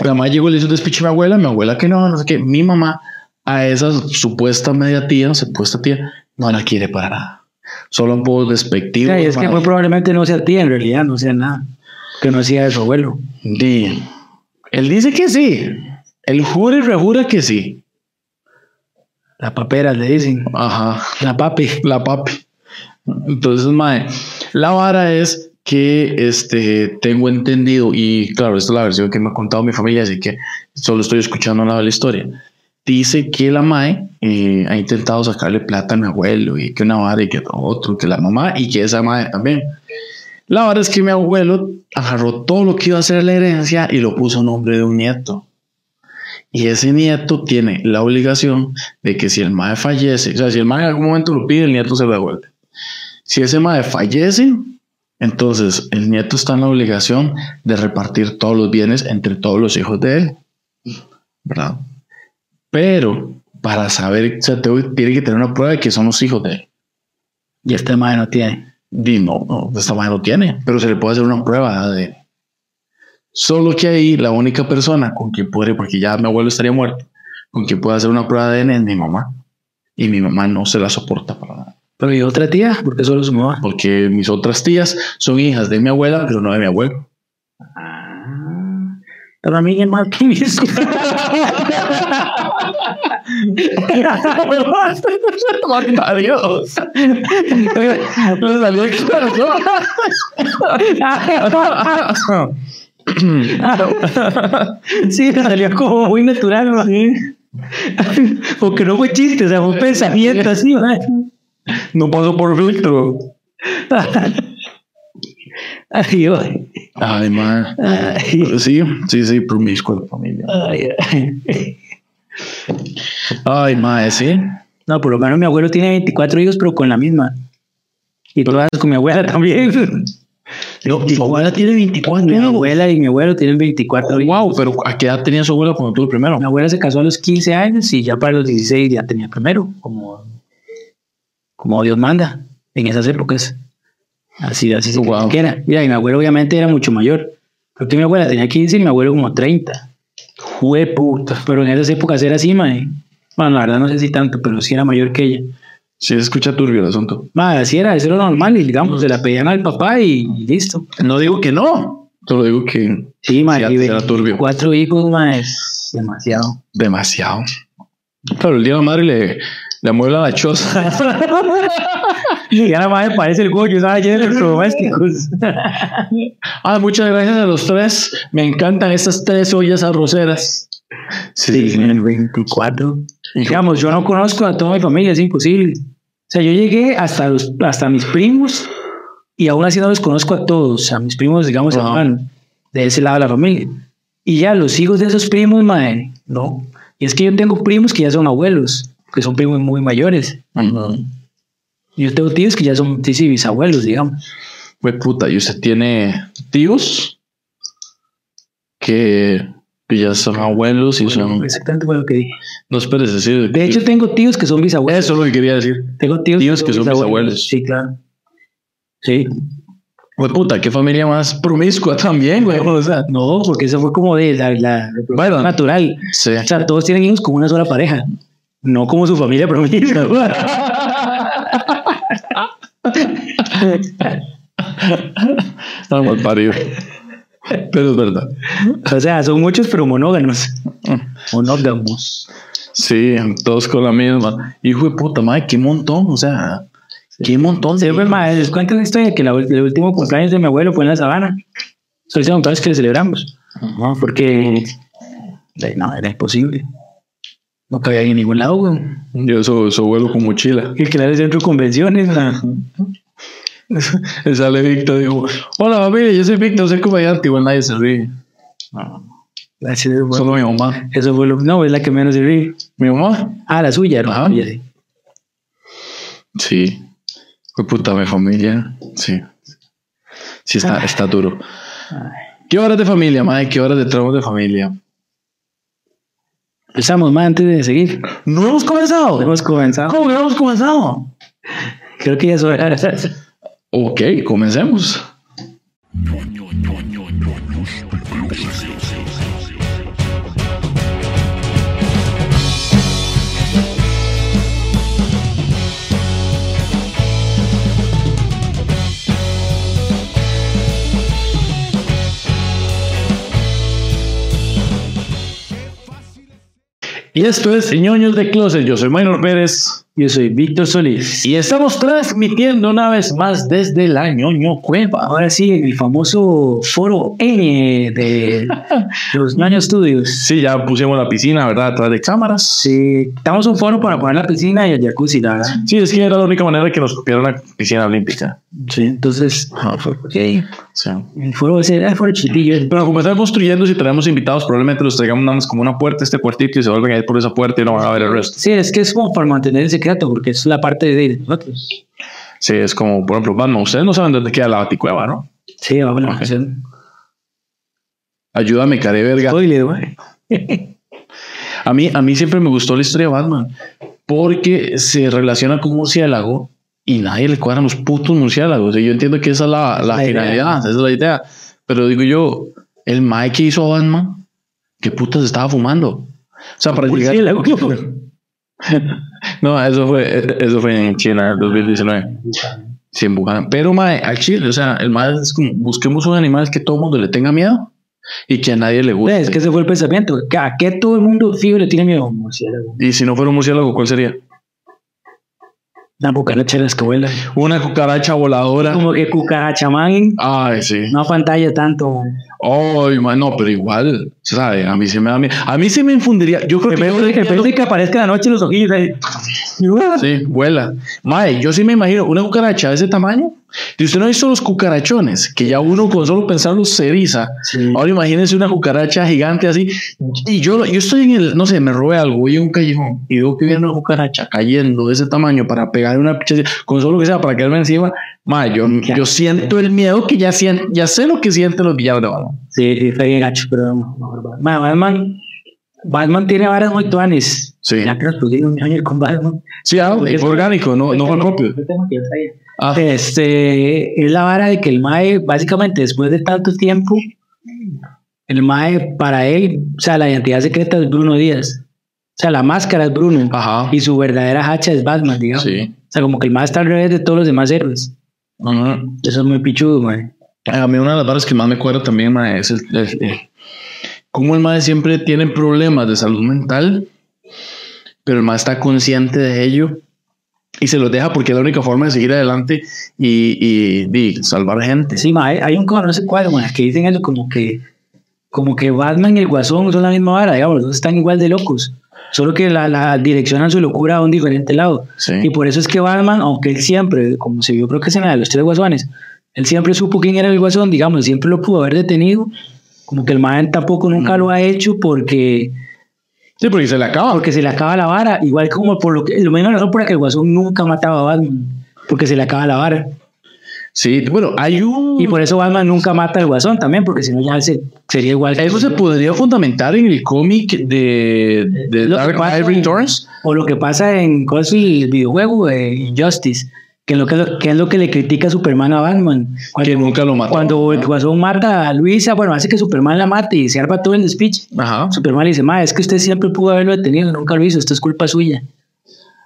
la mamá llegó y le hizo despiche a mi abuela. Mi abuela que no, no sé qué. Mi mamá a esa supuesta media tía, supuesta tía, no la quiere para nada. Solo un poco despectivo. sea, y es que muy probablemente no sea tía, en realidad, no sea nada. Que no sea de su abuelo. Di, él dice que sí. Él jura y rejura que sí. La papera le dicen. Ajá. La papi. La papi. Entonces, mae, la vara es que este tengo entendido, y claro, esta es la versión que me ha contado mi familia, así que solo estoy escuchando de la historia. Dice que la mae eh, ha intentado sacarle plata a mi abuelo, y que una vara, y que otro, que la mamá, y que esa mae también. La vara es que mi abuelo agarró todo lo que iba a ser la herencia y lo puso a nombre de un nieto. Y ese nieto tiene la obligación de que si el mae fallece, o sea, si el mae en algún momento lo pide, el nieto se lo devuelve. Si ese mae fallece, entonces el nieto está en la obligación de repartir todos los bienes entre todos los hijos de él. ¿Verdad? Pero para saber, o sea, tiene que tener una prueba de que son los hijos de él. Y este madre no tiene. Di, no, no, esta madre no tiene, pero se le puede hacer una prueba de ADN. Solo que ahí la única persona con quien puede, porque ya mi abuelo estaría muerto, con quien puede hacer una prueba de ADN es mi mamá. Y mi mamá no se la soporta para nada. Pero y otra tía, porque solo su mamá. Porque mis otras tías son hijas de mi abuela, pero no de mi abuelo. Para mí es más. Adiós. No salió sí, salió como muy natural, ¿no? Porque no fue chiste, o sea, fue un pensamiento así, ¿no? No pasó por filtro. Ay. Ay, man. Ay, Sí, sí, sí, promiscuo de familia. ay, ay. Ay, mae, sí. No, por lo menos mi abuelo tiene 24 hijos, pero con la misma. Y todas con mi abuela también. No, tu abuela tiene 24 Mi abuela y mi abuelo tienen 24 hijos. Wow, pero ¿a qué edad tenía su abuela cuando tuvo el primero? Mi abuela se casó a los 15 años y ya para los 16 ya tenía primero, como, como Dios manda en esas épocas. Así, así se Wow. que era. Mira, y mi abuelo obviamente era mucho mayor. Creo que mi abuela tenía 15 y mi abuelo como 30. Jue puta. Pero en esas épocas era así, mae. Bueno, la verdad no sé si tanto, pero sí era mayor que ella. Sí, se escucha turbio el asunto. Mae, así era, eso era normal. Y digamos, se la pedían al papá y, listo. No digo que no, solo digo que Sí, y era turbio. Cuatro hijos, es Demasiado. demasiado. Claro, el día de la madre le, le amuebla la choza. Y ahora mae parece el goyo, ¿sabes? Lleno de electrodomésticos. ah, muchas gracias a los tres. Me encantan estas tres ollas arroceras. Sí, en el 24. Digamos, yo no conozco a toda mi familia, es imposible. O sea, yo llegué hasta, los, hasta mis primos y aún así no los conozco a todos. A mis primos, digamos, hermanos, de ese lado de la familia. Y ya los hijos de esos primos, madre, no. Y es que yo tengo primos que ya son abuelos, que son primos muy mayores. Y yo tengo tíos que ya son, sí, sí, bisabuelos, digamos. Fue puta, y usted tiene tíos que, que ya son abuelos y son. Exactamente fue lo que dije. No esperes decir. De hecho, tengo tíos que son bisabuelos. eso es lo que quería decir. Tengo tíos, tíos que son bisabuelos. Sí, claro. Sí. Fue puta, qué familia más promiscua también, güey. O sea, No, porque eso fue como de la, la Bueno. natural. sí. O sea, todos tienen hijos como una sola pareja. No como su familia promiscua. Está mal parido. Pero es verdad. o sea, son muchos, pero monógamos. Monógamos. Sí, todos con la misma. Hijo de puta, madre, qué montón. O sea, qué montón de. Siempre más, les cuento la historia que la, el último cumpleaños de mi abuelo fue en la sabana. Soy ese cumpleaños que le celebramos. Porque de- no, era imposible. No cabía en ningún lado, güey. Yo soy su abuelo con mochila. Y el centro de convenciones. la- Sale Víctor, digo, hola familia, yo soy Víctor, soy comediante. Igual nadie se ríe. Así de- Solo mi mamá. Eso fue lo. No, es la que menos se ríe. Mi mamá. Ah, la suya, ¿no? Ajá. Sí. Sí. Fue puta mi familia. Sí. Sí, está, está duro. ¿Qué horas de familia, madre? ¿Qué horas de tramos de familia? Empezamos más antes de seguir. No hemos comenzado. Hemos comenzado. ¿Cómo que no hemos comenzado? Creo que ya es hora. Ok, comencemos. Y esto es Ñoños de Closet. Yo soy Maynor Pérez. Yo soy Víctor Solís. Y estamos transmitiendo una vez más desde la ñoño cueva. Ahora sí, el famoso foro N de los Ñaño Studios. Sí, ya pusimos la piscina, ¿verdad? Atrás de cámaras. Sí, estamos un foro para poner la piscina y el jacuzzi, verdad. Sí, es que era la única manera que nos copiaran la piscina olímpica. Sí, entonces, Sí. el foro ese era el foro chitillo. Pero como están construyendo, si tenemos invitados, probablemente los traigamos nada más como una puerta, este cuartito, y se vuelven a ir por esa puerta y no van a ver el resto. Sí, es que es como para mantener el secreto, porque es la parte de nosotros. Sí, es como, por ejemplo, Batman. Ustedes no saben dónde queda la baticueva, ¿no? Sí, vamos a la Ok. canción. Ayúdame, care verga. Spoiler, güey. A mí, a mí siempre me gustó la historia de Batman porque se relaciona con un murciélago y nadie le cuadran los putos murciélagos. Y yo entiendo que esa es la, la La finalidad, esa es la idea. Pero digo yo, el Mike que hizo a Batman, ¿qué putas estaba fumando? O sea, para llegar. No, eso fue, eso fue en China, en 2019. Sí, en Wuhan. Pero, mae, al chile, o sea, el mae es como, busquemos un animal que todo el mundo le tenga miedo y que a nadie le gusta. Es que ese fue el pensamiento. que ¿A qué todo el mundo fijo le tiene miedo murciélago? Y si no fuera un murciélago, ¿cuál sería? Una cucaracha de la escuela. Una cucaracha voladora. Como que cucaracha man. Ay, sí. No pantalla tanto. Ay, man, no, pero igual, ¿sabes? A mí sí me da miedo. A mí sí me infundiría. Yo creo Que parece que, parece que aparezca en la noche los ojillos ahí. Sí, vuela. Mae, yo sí me imagino una cucaracha de ese tamaño. Y usted no ha visto los cucarachones, que ya uno con solo pensarlo se eriza. Sí. Ahora imagínense una cucaracha gigante así. Y yo, yo estoy en el, no sé, me robé algo, voy en un callejón y veo que viene una cucaracha cayendo de ese tamaño para pegar una con solo que sea para quedarme encima. Mae, yo, yo siento el miedo que ya, ya sé lo que sienten los villanos de Sí, sí, fue bien gacho, pero mejor Batman. Batman, Batman tiene varas muy tuanes. Sí. Ya que nos pusimos un año con Batman. Sí, ah, es orgánico, no, no fue. Fue que traía. Ah, Este, es la vara de que el Mae, básicamente, después de tanto tiempo, el Mae, para él, o sea, la identidad secreta es Bruno Díaz. O sea, la máscara es Bruno. Ajá. Y su verdadera hacha es Batman, digamos. Sí. O sea, como que el Mae está al revés de todos los demás héroes. Ajá. Eso es muy pichudo, Mae. A mí una de las barras que más me cuadra también, mae, es el, el- el- cómo el mae siempre tiene problemas de salud mental, pero el mae está consciente de ello y se los deja porque es la única forma de seguir adelante y, y, y salvar gente. Sí, Mae, hay un cono, no sé cuál, Mae, que dicen eso como que, como que Batman y el Guasón son la misma vara, digamos, están igual de locos. Solo que la, la direccionan su locura a un diferente lado. Sí. Y por eso es que Batman, aunque él siempre, como se vio creo que es en la de los tres guasones, él siempre supo quién era el guasón, digamos, siempre lo pudo haber detenido, como que el man tampoco nunca lo ha hecho porque, Sí, porque se le acaba. porque se le acaba la vara, igual como por lo que, lo mismo razón por la que el guasón nunca mataba a Batman, porque se le acaba la vara. Sí, bueno, hay un... Y por eso Batman nunca mata al guasón también, porque si no ya se, sería igual. que- Eso se podría fundamentar en el cómic de, de Dark Knight Returns. O lo que pasa en ¿cuál es el videojuego de Injustice, que es lo que, que es lo que le critica Superman a Batman. Cuando, Que nunca lo mató. Cuando el guasón mata a Luisa, bueno, hace que Superman la mate y se arma todo el speech. Ajá. Superman le dice, ma, es que usted siempre pudo haberlo detenido, nunca lo hizo, esto es culpa suya.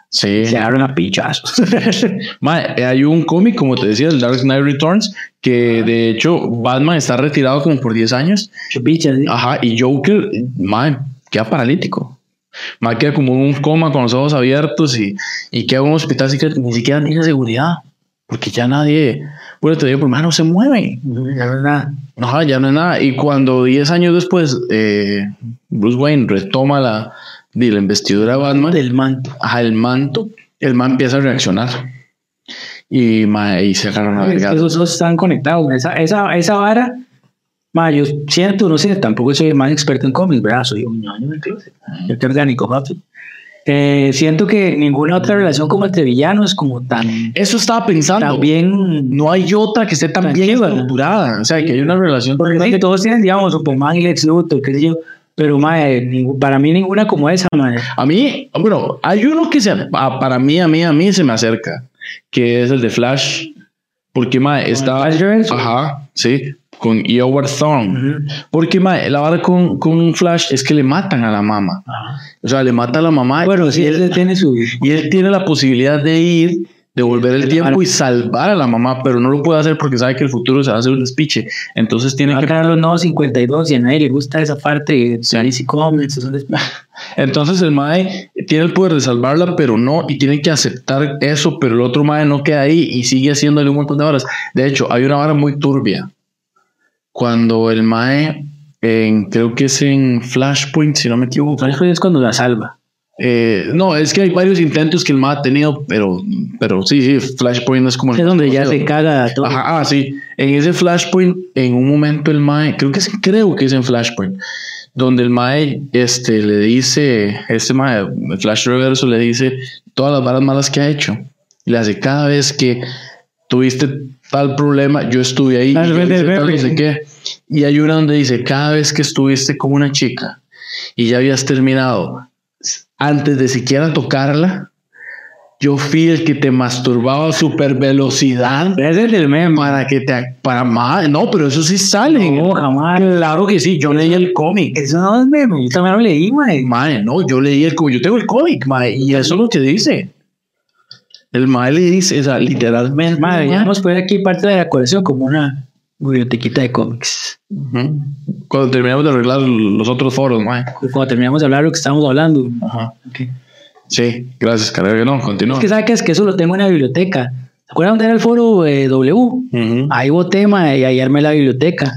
Sí. Se agarran a pichazos. Mae, eh, hay un cómic, como te decía, el Dark Knight Returns, que de hecho Batman está retirado como por 10 años. Chupichas, ¿sí? Ajá, y Joker, mae, queda paralítico. Mae, queda como un coma con los ojos abiertos y, y queda en un hospital así que ni siquiera tiene seguridad. Porque ya nadie, bueno, te digo, por más no se mueve. Ya no es nada. Ajá, ya no es nada. Y cuando 10 años después eh, Bruce Wayne retoma la, la investidura de Batman, Del manto. ajá, el manto, el man empieza a reaccionar. Y, mae, y se agarran a Es que esos dos están conectados. Esa, esa, esa vara, ma, yo siento, no sé, tampoco soy el más experto en cómics, ¿verdad? Soy un ñoño en el closet. Yo orgánico, papi. Eh, siento que ninguna otra relación como entre villanos como tan, Eso estaba pensando. tan bien no hay otra que esté tan bien Tranquila. estructurada. O sea, que hay una relación. Porque no es que todos tienen, digamos, Superman y Lex Luthor, qué sé yo. Pero, mae, ningú- para mí ninguna como esa, mae. A mí, bueno, hay uno que se, para mí, a mí, a mí se me acerca, que es el de Flash. Porque, mae, está. Flash? Ajá, sí, con Howard Thorne. Ujú. Porque, mae, la verdad con, con Flash es que le matan a la mamá. O sea, le mata a la mamá. Bueno, sí, y él, él tiene su... y él tiene la posibilidad de ir, devolver el tiempo y salvar a la mamá, pero no lo puede hacer porque sabe que el futuro se va a hacer un despiche. Entonces tiene Va a que ganar los nuevos 52 y a nadie le gusta esa parte Sí. DC Comics. des- Entonces el Mae tiene el poder de salvarla, pero no, y tiene que aceptar eso, pero el otro Mae no queda ahí y sigue haciéndole un montón de varas. De hecho, hay una vara muy turbia. Cuando el Mae, en, creo que es en Flashpoint, si no me equivoco. Flashpoint es cuando la salva. Eh, no, es que hay varios intentos que el Mae ha tenido, pero, pero sí, sí, Flashpoint es como... el- Es donde ya se caga todo. Ajá, ah, sí. En ese Flashpoint, en un momento el Mae, creo que es, creo que es en Flashpoint, donde el Mae este, le dice, este Mae, el Flash Reverso le dice todas las varas malas que ha hecho. Y le hace cada vez que tuviste tal problema, yo estuve ahí. Ah, y hice tal, no sé qué. Y hay una donde dice, cada vez que estuviste con una chica y ya habías terminado, antes de siquiera tocarla, yo fui el que te masturbaba a super velocidad es el meme. para que te para más no pero eso sí sale No, jamás. claro que sí yo leí el cómic Eso no es meme. Yo también lo leí, mae. mae no yo leí el cómic yo tengo el cómic mae y eso es lo que dice el mae le dice o sea literalmente Madre, ya hemos puesto aquí parte de la colección como una bibliotequita de cómics. Ujú. Cuando terminamos de arreglar los otros foros, mae. Cuando terminamos de hablar lo que estamos hablando. Ajá. Sí, gracias, que no, continúa. Es que sabes que es que eso lo tengo en la biblioteca. ¿Se acuerdan dónde era el foro eh, W? Ujú. Ahí boté ma, y ahí armé la biblioteca.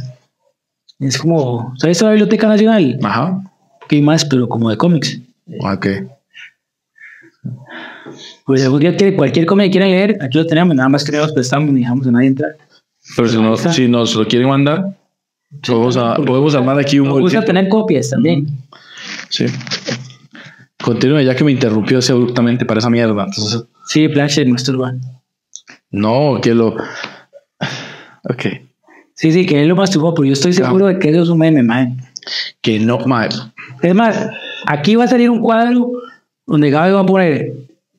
Es como, ¿sabes la Biblioteca Nacional? Ajá. ¿Qué más? Pero como de cómics. Ok. Pues si algún día quiere- cualquier cómic que quieran leer, aquí lo tenemos, nada más que nos prestamos ni dejamos a nadie entrar. Pero si, no, si nos lo quieren mandar, podemos, a- podemos armar aquí un Me gusta tener copias también. Sí. Continúe, ya que me interrumpió así abruptamente para esa mierda. Entonces, Sí, Planchet, van. no, que lo. Ok. Sí, sí, que él lo masturbó, pero yo estoy seguro de que eso es un meme, man. Que no, mae. Es más, aquí va a salir un cuadro donde Gaby va a poner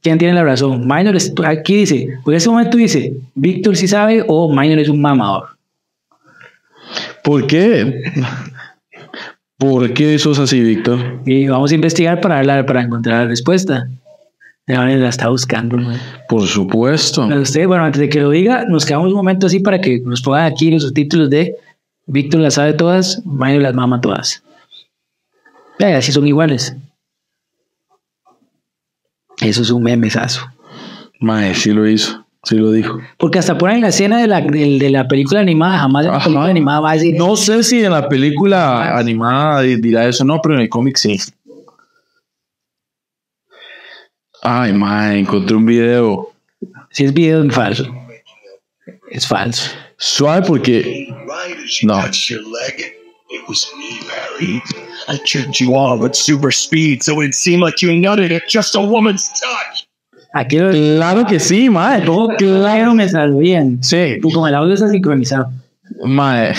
quién tiene la razón. Minor, es- aquí dice, por ese momento dice, Víctor sí sabe o Minor es un mamador. ¿Por qué? ¿Por qué eso es así, Víctor? Y vamos a investigar para, la- para encontrar la respuesta. La está buscando, man. Por supuesto. Pero usted, bueno, antes de que lo diga, nos quedamos un momento así para que nos pongan aquí los subtítulos de Víctor las sabe todas, Minor las mama todas. Ya, así son iguales. Eso es un memesazo. Mae, sí lo hizo. Sí lo dijo. Porque hasta ponen la escena de la, del- de, la película animada, jamás en la Ajá. película animada va a decir. No sé si en la película animada di- dirá eso, no, pero en el cómic sí. Ay, mae, encontré un video. Si es video, es falso. Es falso. Suave porque. No. Touched your leg, it was me, Barry. I turned you on with super speed, so it seemed like you nutted at just a woman's touch. Aquí lo Claro que sí, mae. todo claro me salió bien. Sí, Y con el audio está sincronizado. mae.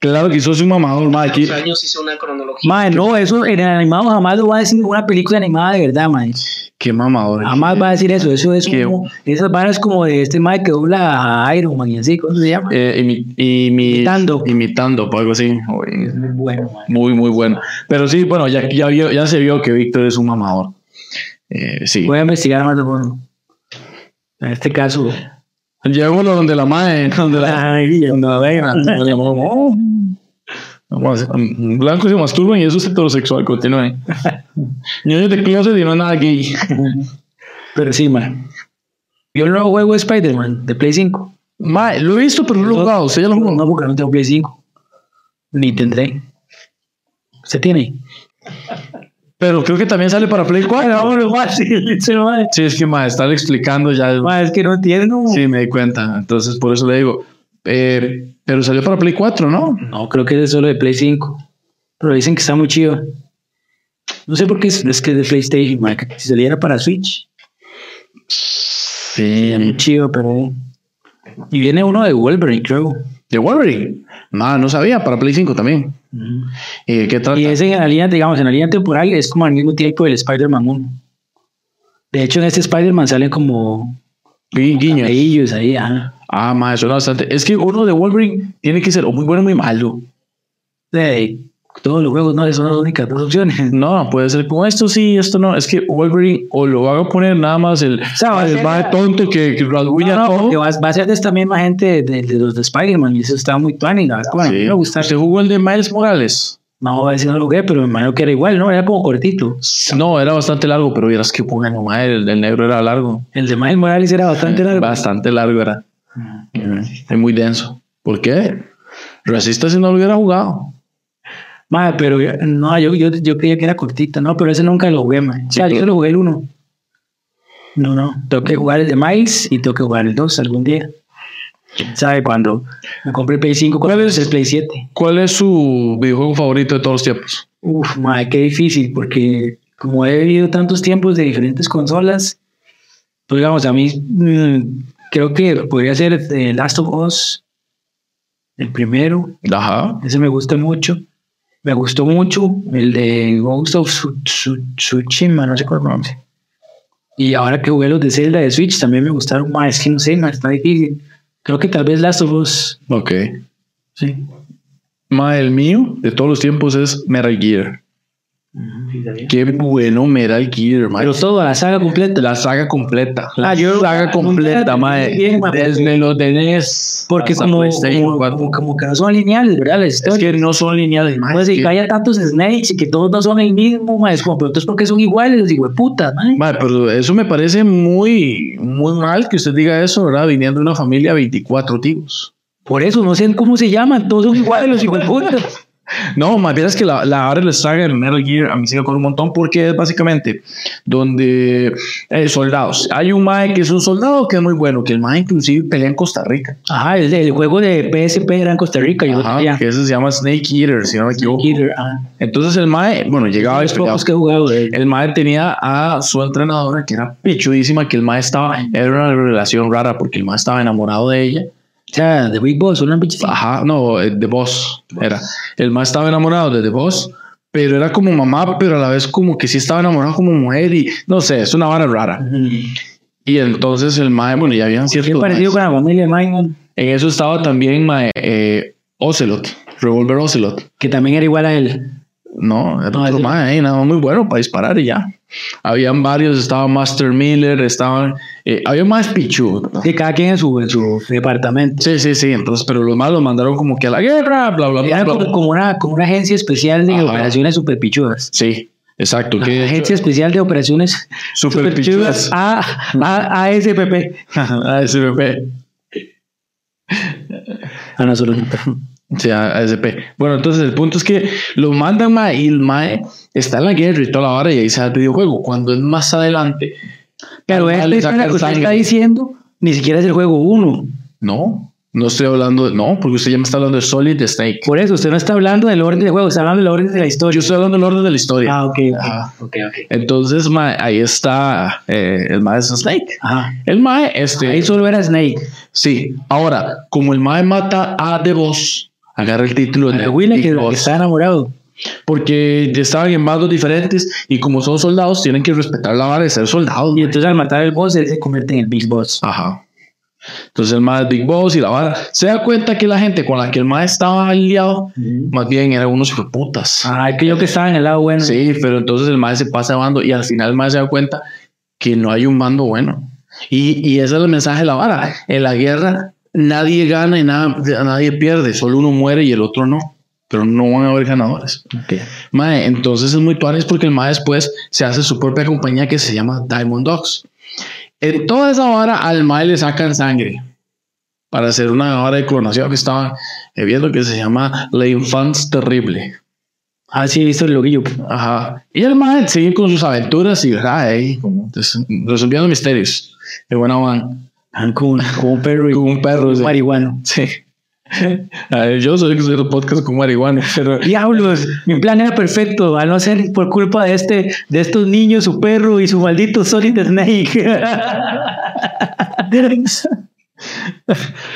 Claro que sos un mamador, mae. Aquí, años hice una cronología. Madre, no, eso en el animado jamás lo va a decir una película animada de verdad, madre. qué mamador. Jamás va a decir eso. Eso es Qué- como. Esas varas como de este madre que dobla a Iron Man y así, ¿cómo se llama? Eh, imi- imi- Imitando. Imitando, o algo así. Uy, Es muy bueno, madre. Muy, muy bueno. Pero sí, bueno, ya, ya, vio- ya se vio que Víctor es un mamador. Eh, sí. Voy a investigar más de fondo. En este caso. Llevémoslo donde la madre, donde la, donde la reina. Blancos se masturban y eso es heterosexual, continúen. Niños de closet y no es nada gay. Pero sí, man. Yo nuevo juego de Spider-Man de Play 5. Mae, lo he visto, pero no lo he jugado. ¿Usted ya lo jugó? No, porque no tengo Play 5. Ni tendré. ¿Usted tiene? Pero creo que también sale para Play 4. Vámonos, fácil. Sí. Sí, es que mae, estar explicando ya. es- Madre, es que no tiene, no. Sí, me di cuenta. Entonces, por eso le digo. Eh, pero salió para Play 4, ¿no? No, creo que es solo de Play 5. Pero dicen que está muy chido. No sé por qué es, es que es de PlayStation, que Si saliera para Switch, sería muy Sí. chido, pero. Y viene uno de Wolverine, creo. De Wolverine. No, no sabía, para Play 5 también. ¿Y de qué trata? Y ese en la línea, digamos, en la línea temporal es como al mismo tiempo del Spider-Man 1. De hecho, en este Spider-Man salen como Gui- guiños. ellos ahí, ajá. Ah, mae, suena bastante. Es que uno de Wolverine tiene que ser o muy bueno o muy malo. De todos los juegos, no, son las únicas dos opciones. No, puede ser como esto sí, esto no. Es que Wolverine o lo van a poner nada más el, sea, va a el mae tonto que, que rasguña No, no, todo. va, va a ser de esta misma gente de, de- de los de Spider-Man y eso está muy tuani, la verdad. A Sí. me gusta. ¿Usted jugó el de Miles Morales? No voy a decir no lo jugué, pero me imagino que era igual, ¿no? Era como cortito. No, era bastante largo, pero vieras que bueno, mae, el, el negro era largo. El de Miles Morales era bastante largo. Bastante largo era. Es muy denso. ¿Por qué? Resista si no lo hubiera jugado. Madre, pero no, yo, yo, yo creía que era cortita, no, pero ese nunca lo jugué. O sea, Sí, yo solo jugué el 1. No, no, tengo que jugar el de Miles y tengo que jugar el 2 algún día. ¿Quién ¿Sabe cuándo? Me compré el Play 5, ¿cuál es el Play 7? ¿Cuál es su videojuego favorito de todos los tiempos? Uf, madre, qué difícil, porque como he vivido tantos tiempos de diferentes consolas, pues digamos, a mí mm, creo que podría ser eh, Last of Us, el primero, Ajá. ese me gusta mucho. Me gustó mucho el de Ghost of Tsu- Tsu- Tsushima, no sé cuál pronuncia. Y ahora que jugué los de Zelda de Switch también me gustaron más, es que no sé, no, está difícil. Creo que tal vez Last of Us, Ok. sí. Ma, el mío de todos los tiempos es Metal Gear. Qué bueno Metal Gear, mae. Pero todo, la saga completa. La saga completa. La Ah, yo- saga completa, mae. Desde lo tenés. Porque hasta como, como, 4. como, que no son lineales, ¿verdad? Las Es historias. que no son lineales, mae. Pues, es si que- haya tantos snakes y que todos no son el mismo, mae, es como, pero entonces, ¿por qué son iguales? Digo, puta, mae. Mae, pero eso me parece muy, muy mal que usted diga eso, ¿verdad? Viniendo de una familia de 24 tíos. Por eso, no sé cómo se llaman, todos son iguales los hijos de puta. No, más bien es que la, la la saga de Metal Gear a mí se me acuerda un montón porque es básicamente donde eh, soldados. Hay un Mae que es un soldado que es muy bueno, que el Mae inclusive pelea en Costa Rica. Ajá, el, el juego de PSP era en Costa Rica. Yo Ajá, que ese se llama Snake Eater, si no me equivoco. Ah. Entonces el Mae, bueno, llegaba Los pocos que él. El Mae tenía a su entrenadora que era pichudísima, que el Mae estaba, era una relación rara porque el Mae estaba enamorado de ella. O sea, The Big Boss, una pinche. Ajá, no, eh, The Boss era. El Mae estaba enamorado de The Boss, pero era como mamá, pero a la vez como que sí estaba enamorado como mujer y no sé, es una vara rara. Y entonces el Mae, bueno, ya habían Qué ciertos. parecido con la familia de Mine, En eso estaba también Mae, eh, Ocelot, Revolver Ocelot. que también era igual a él. No, era No, otro mae, nada más muy bueno para disparar y ya. Habían varios, estaba Master Miller, estaban, eh, había más pichu. Sí, cada quien en su, en su departamento. Sí, sí, sí, entonces, pero los más los mandaron como que a la guerra, bla, bla, bla. Era bla. como, como una, como una agencia especial de Ajá. operaciones super pichudas. Sí, exacto. La que de hecho- agencia especial de operaciones Super super pichudas. pichudas. A, a, ASPP. ASP. Ah, no, solo Sí, ASP. Bueno, entonces el punto es que lo mandan mae y el mae está en la guerra y toda la hora y ahí sale el videojuego. Cuando es más adelante. Pero le es lo que usted sangre. está diciendo, ni siquiera es el juego 1. No, no estoy hablando de. No, porque usted ya me está hablando de Solid Snake. Por eso, usted no está hablando del orden del juego, está hablando del orden de la historia. Yo estoy hablando del orden de la historia. Ah, ok, Ajá. ok. ok, ok. Entonces, mae, ahí está eh, el mae es Snake. Ajá. El mae, este. Ahí solo era Snake. Sí, ahora, como el mae mata a The Boss, agarra el título de Willa que, que está enamorado. Porque ya estaban en bandos diferentes y como son soldados, tienen que respetar la vara de ser soldados. Y entonces al matar al boss, él se convierte en el Big Boss. Ajá. Entonces el es Big Boss y la vara. Se da cuenta que la gente con la que el mae estaba aliado, más bien eran unos putas. Ah, es que yo que estaba en el lado bueno. Sí, pero entonces el mae se pasa de bando y al final el mae se da cuenta que no hay un bando bueno. Y, y ese es el mensaje de la vara. En la guerra nadie gana y nada, nadie pierde, solo uno muere y el otro no. Pero no van a haber ganadores. Ok. Mae, entonces es muy tuanes porque el Mae después se hace su propia compañía que se llama Diamond Dogs. En toda esa vara al Mae le sacan sangre para hacer una vara de clonación que estaba eh, viendo que se llama La Infance Terrible. Ah, sí, he visto el loguillo. Ajá. Y el Mae sigue con sus aventuras y resolviendo misterios. De buena van. Ah, Con, con un perro y Con un perro. sí. marihuano. Sí. A ver, yo soy el que hacer podcast con marihuana, pero Diablos, mi plan era perfecto, a no ser por culpa de este, de estos niños, su perro y su maldito Solid Snake.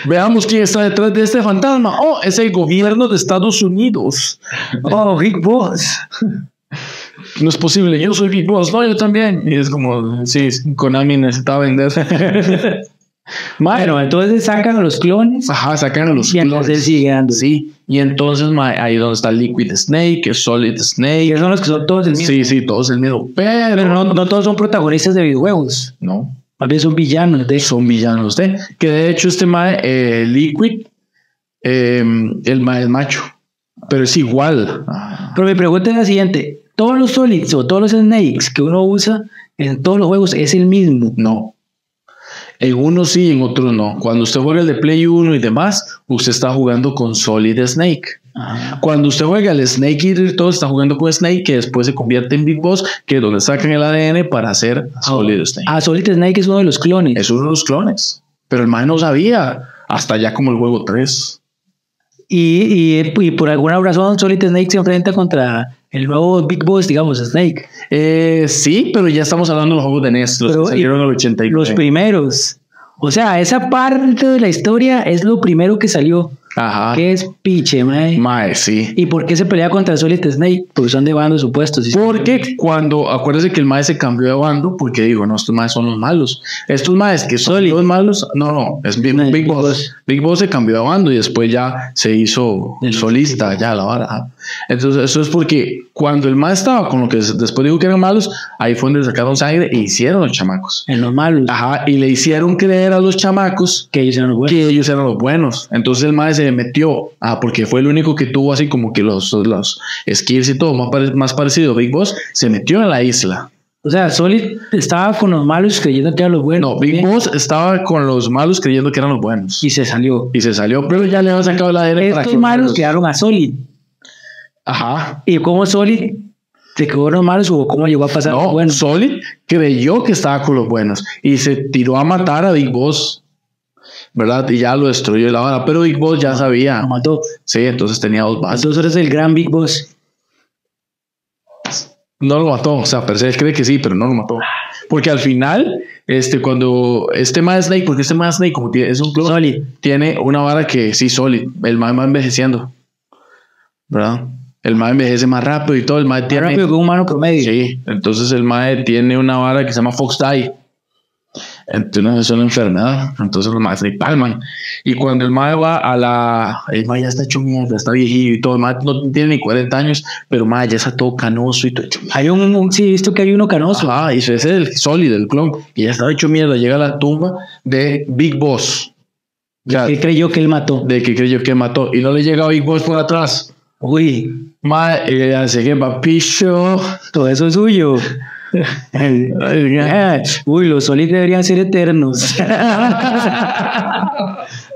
veamos quién está detrás de este fantasma. Oh, es el gobierno de Estados Unidos. oh, Big Boss. No es posible, yo soy Big Boss, no, yo también. Y es como, sí, Konami necesitaba vender. Bueno, entonces sacan a los clones ajá, sacan a los y él clones. sigue dando. Sí, y entonces ahí donde está Liquid Snake, Solid Snake. esos son los que son todos el mismo. Sí, sí, todos el miedo. Pero, Pero no, no todos son protagonistas de videojuegos. no, Más bien son villanos de son villanos de. Que de hecho, este mae, eh, Liquid, eh, el mae es macho, pero es igual. Ah, Pero mi pregunta es la siguiente: ¿todos los Solids o todos los Snakes que uno usa en todos los juegos es el mismo? No. En unos sí, en otros no. Cuando usted juega el de Play 1 y demás, usted está jugando con Solid Snake. Ah, Cuando usted juega el Snake Eater, todo está jugando con Snake, que después se convierte en Big Boss, que es donde sacan el ADN para hacer Solid Snake. Ah, Solid Snake es uno de los clones. Es uno de los clones. Pero el man no sabía. Hasta ya como el juego 3. Y, y, y por alguna razón Solid Snake se enfrenta contra el nuevo Big Boss, digamos, Snake. Eh, sí, pero ya estamos hablando de los juegos de NES, los Pero, que salieron en el Los 89. primeros. O sea, esa parte de la historia es lo primero que salió. Ajá. ¿Qué es piche, mae? Mae, sí. ¿Y por qué se pelea contra Solid Snake? Porque son de bandos supuestos. Porque cuando, acuérdese que el mae se cambió de bando, porque digo, no, estos maes son los malos. Estos maes que son Solid. los malos, no, no, es Big, No, Big Big Boss. Boss. Big Boss se cambió de bando y después ya se hizo El- solista, ya la vara. Entonces, eso es porque cuando el mae estaba con lo que después dijo que eran malos, ahí fue donde sacaron sangre e hicieron los chamacos. En los malos. Ajá, y le hicieron creer a los chamacos Que ellos eran los buenos. que ellos eran los buenos. Entonces el mae se metió, ah, porque fue el único que tuvo así como que los, los skills y todo más, pare- más parecido a Big Boss, se metió en la isla. O sea, Solid estaba con los malos creyendo que eran los buenos. No, Big. Boss estaba con los malos creyendo que eran los buenos. Y se salió. Y se salió, pero ya le habían sacado la para Estos que- malos quedaron a Solid. Ajá. ¿Y cómo Solid se quedó con los malos o cómo llegó a pasar? No, bueno, Solid creyó que estaba con los buenos y se tiró a matar a Big Boss. ¿Verdad? Y ya lo destruyó la vara, pero Big Boss ya sabía. lo mató. Sí, entonces tenía dos bases. Entonces eres el gran Big Boss. No lo mató, o sea, per se cree que sí, pero no lo mató. Porque al final, este, cuando este más Snake, porque este más Snake, como tiene, es un club, Solid. tiene una vara que sí, solid, el más va envejeciendo, ¿verdad? El más envejece más rápido y todo, el más Más tiene. rápido que un humano promedio. Sí, entonces el mae tiene una vara que se llama Fox Die. Entonces es una enfermedad. Entonces los maes se palman. Y cuando el mae va a la. El mae ya está hecho mierda, está viejito y todo. El mae no tiene ni 40 años, pero mae ya está todo canoso y todo hecho Hay un, un- sí, visto que hay uno canoso. Ah, y ese es el sólido, el clon. Y ya está hecho mierda. Llega a la tumba de Big Boss. O sea, Él creyó que él mató. de que creyó que mató. Y no le llega a Big Boss por atrás. Uy, Mae, eh, así que papicho. todo eso es suyo. Uy, los Solid deberían ser eternos.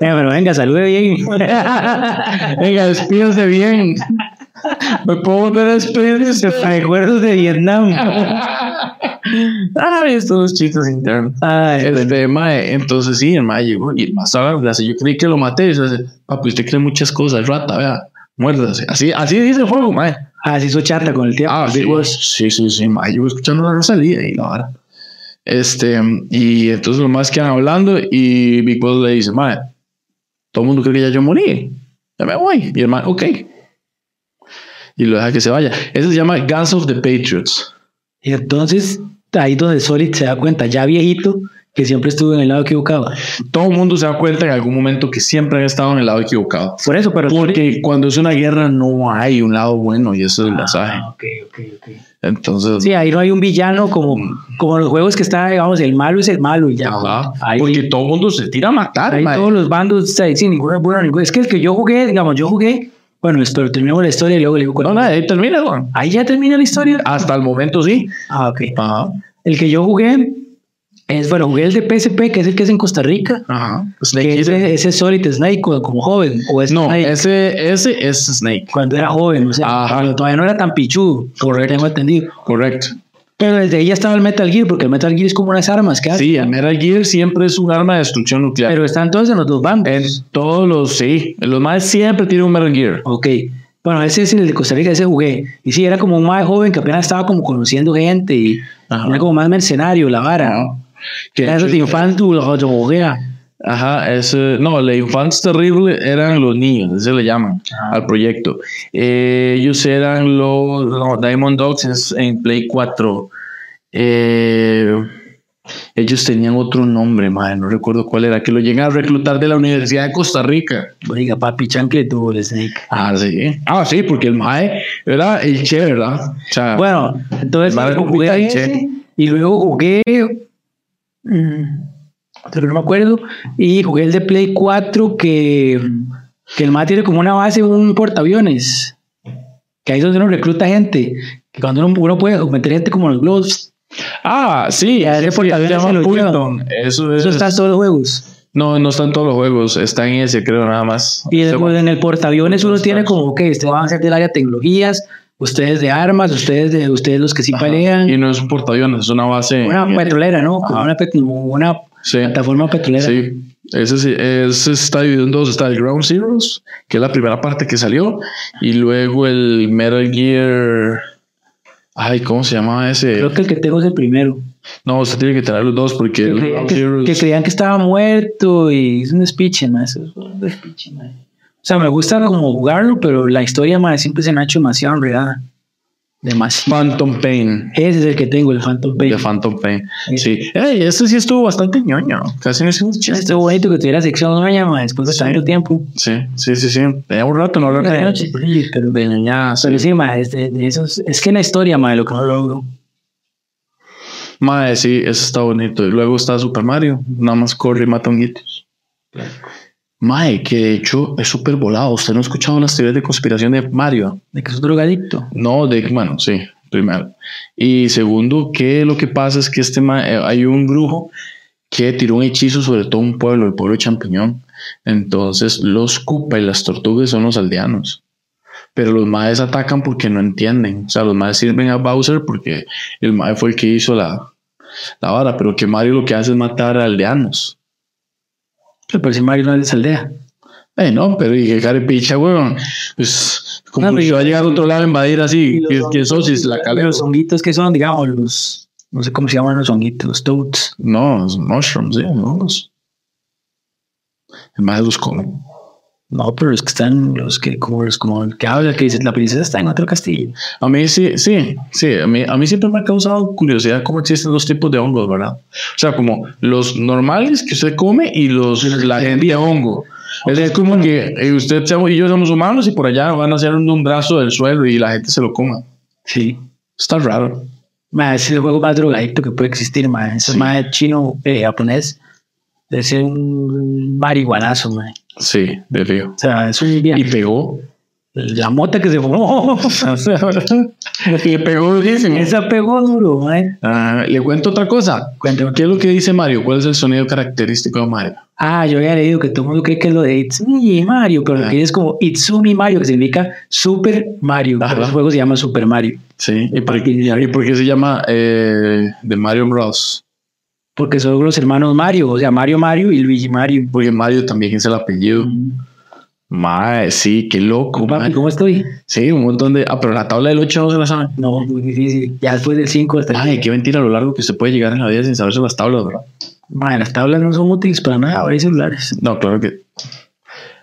Eh, pero venga, salude bien. Venga, despídase bien. Me puedo volver a despedir. Recuerdos de Vietnam. Ah, estos los chistes internos. Este, mae, entonces sí, el mae llegó y el mae estaba, yo creí que lo maté. Y yo papi, usted cree muchas cosas, rata, vea, muérdase. Así, así dice el juego, mae. Ah, se hizo charla con el tío. Ah, sí, Big Boss. sí, sí, sí, yo escuchando la Rosalía y la vara. Este, y entonces los más quedan hablando y Big Boss le dice, mae, todo el mundo cree que ya yo morí. Ya me voy. Y el mae, ok. Y lo deja que se vaya. Eso se llama Guns of the Patriots. Y entonces, ahí donde Solid se da cuenta, ya viejito, que siempre estuvo en el lado equivocado. Todo el mundo se da cuenta en algún momento que siempre han estado en el lado equivocado. Por eso, pero Porque cuando es una guerra no hay un lado bueno y ese es el mensaje. Ah, ok, ok, ok. Entonces, Sí, ahí no hay un villano como, como los juegos que está, digamos, el malo es el malo y ya. ajá, Ahí, porque todo el mundo se tira a matar. ahí mae. todos los bandos, sea, sí, ninguno es que el que yo jugué, digamos, yo jugué, bueno, esto, terminamos la historia y luego le digo, No, nada, ahí termina, güey. ahí ya termina la historia. Hasta el momento sí. Ah, ok. Ajá. El que yo jugué es, bueno, jugué el de PSP, que es el que es en Costa Rica. Ajá. Snake Que Eater. ese, ese es Solid Snake como, como joven. O es No, Snake ese, ese es Snake. cuando era joven, o sea, Ajá. cuando todavía no era tan pichudo. Correcto. Tengo entendido. Correcto. Pero desde ahí ya estaba el Metal Gear, porque el Metal Gear es como unas armas que hace. Sí, el Metal Gear siempre es un arma de destrucción nuclear. Pero están todos en los dos bandos. en todos los, sí, los más siempre tienen un Metal Gear. Ok. Bueno, ese es el de Costa Rica, ese jugué. Y sí, era como un más joven que apenas estaba como conociendo gente y Ajá. era como más mercenario, la vara. Que esos de infantil. Ajá, ese, no, la infancia terrible eran los niños, ese le llaman al proyecto. Eh, ellos eran los, no, Diamond Dogs es en Play 4. Eh, ellos tenían otro nombre, madre, no recuerdo cuál era, que lo llegan a reclutar de la Universidad de Costa Rica. Oiga, papi, chancle tuvo el Snake. Ah, sí. Ah, sí, porque el Mae era el Che, ¿verdad? O sea, Bueno, entonces Madre jugué ese, y luego jugué. Mm, pero no me acuerdo. Y jugué el de Play 4 que, que el MA tiene como una base, un portaaviones. Que ahí es donde uno recluta gente. Que cuando uno, uno puede meter gente como los globos. ah, sí, sí, lleva. Fulton. Eso es. Eso está en todos los juegos. No, no están todos los juegos, está en ese, creo, nada más. Y después en el portaaviones uno tiene como que ustedes van a ser del área de tecnologías, ustedes de armas, ustedes de ustedes los que sí Ajá. pelean. Y no es un portaaviones, es una base. Una petrolera, ¿no? Como una, una Sí, plataforma petrolera. sí. Ese, sí, ese está dividido en dos. Está el Ground Zeroes, que es la primera parte que salió, y luego el Metal Gear. Ay, ¿cómo se llama ese? Creo que el que tengo es el primero. No, usted tiene que tener los dos porque Que, el Ground que, Zeroes- que creían que estaba muerto y es un speech, man. Eso es un speech. O sea, me gusta como jugarlo, pero la historia mae, siempre se me ha hecho demasiado enredada. Demasiado. Phantom Pain. Ese es el que tengo, el Phantom Pain. De Phantom Pain. Sí. Ey, este sí estuvo bastante ñoño. Casi no hicimos chistes. Estuvo bonito que tuviera sección ñoña, después de tanto tiempo. Sí, sí, sí, sí. Tenía un rato no lo Pero, de pero, de ñoñadas. pero sí, mae, es, de, de esos, es que la historia, mae, lo que no logro. Madre, sí, eso está bonito. Y luego está Super Mario. Nada más corre y mata honguitos. Mae, que de hecho es súper volado. ¿Usted no ha escuchado las teorías de conspiración de Mario? De que es un drogadicto. No, de bueno, sí, primero. Y segundo, que lo que pasa es que este ma- eh, hay un brujo que tiró un hechizo sobre todo un pueblo, el pueblo de Champiñón. Entonces los Koopa y las tortugas son los aldeanos. Pero los maes atacan porque no entienden. O sea, los maes sirven a Bowser porque el mae fue el que hizo la, la vara. Pero que Mario lo que hace es matar a aldeanos. Pero si Mario no es de esa aldea. Eh, no, pero y que carepicha, weón. Pues, como No, que va a llegar a otro lado a invadir así. ¿Quién quién sos? Si es la calera. Los honguitos que son, digamos, los. No sé cómo se llaman los honguitos, los toads. No, es mushrooms, sí, hongos. El más los come. No, pero los que están, los que, como los como el que habla, que dice la princesa está en otro castillo. A mí sí, sí, sí. A mí, a mí siempre me ha causado curiosidad cómo existen dos tipos de hongos, ¿verdad? O sea, como los normales que usted come y los la gente de hongo. Es como que eh, usted y yo somos humanos y por allá van a hacer un, un brazo del suelo y la gente se lo coma. Sí. Está raro. Ma, es el juego más drogadicto que puede existir, ma. Ese Sí. ma chino, eh, japonés, debe ser un marihuanazo, ma. Sí, de río. O sea, es un Y viaje. pegó. La mota que se fumó. y pegó durísimo. Esa pegó duro. Ah, le cuento otra cosa. Cuéntame. ¿Qué es lo que dice Mario? ¿Cuál es el sonido característico de Mario? Ah, yo había leído que todo el mundo cree que es lo de Itsumi Mario, pero lo Ah. que es como Itsumi Mario, que significa Super Mario. Pero el juego se llama Super Mario. Sí. ¿Y por, qué- y por qué se llama eh, de Mario Bros? Porque son los hermanos Mario, o sea, Mario Mario y Luigi Mario. Porque Mario también es el apellido. Mae, sí, qué loco. Papi. ¿cómo estoy? Sí, un montón de. Ah, pero la tabla del 8 no se la saben. No, muy difícil. Ya después del 5 hasta el Ay, qué mentira a lo largo que se puede llegar en la vida sin saberse las tablas, ¿verdad? Madre, las tablas no son útiles para nada, ahora hay celulares. No, claro que.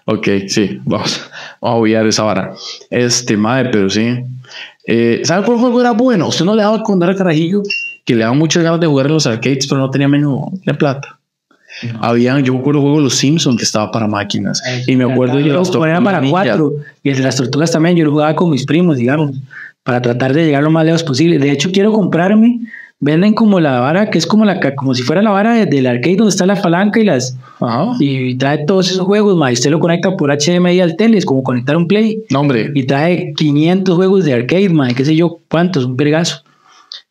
Ok, sí, vamos, vamos a obviar esa vara. Este, madre, pero sí. Eh, ¿Sabe cuál juego era bueno? Usted no le daba cuando era carajillo que le daban muchas ganas de jugar en los arcades, pero no tenía menú de plata. Había, yo me acuerdo juego los Simpsons que estaba para máquinas. Y me acuerdo Yo lo era para cuatro. Y el de las tortugas también, yo lo jugaba con mis primos, digamos, para tratar de llegar lo más lejos posible. De hecho, quiero comprarme, venden como la vara, que es como la como si fuera la vara de- del arcade donde está la palanca y las Ajá. y trae todos esos juegos, ma, y usted lo conecta por HDMI al tele, es como conectar un play. No, hombre. y trae 500 juegos de arcade, man, qué sé yo, cuántos, un vergazo.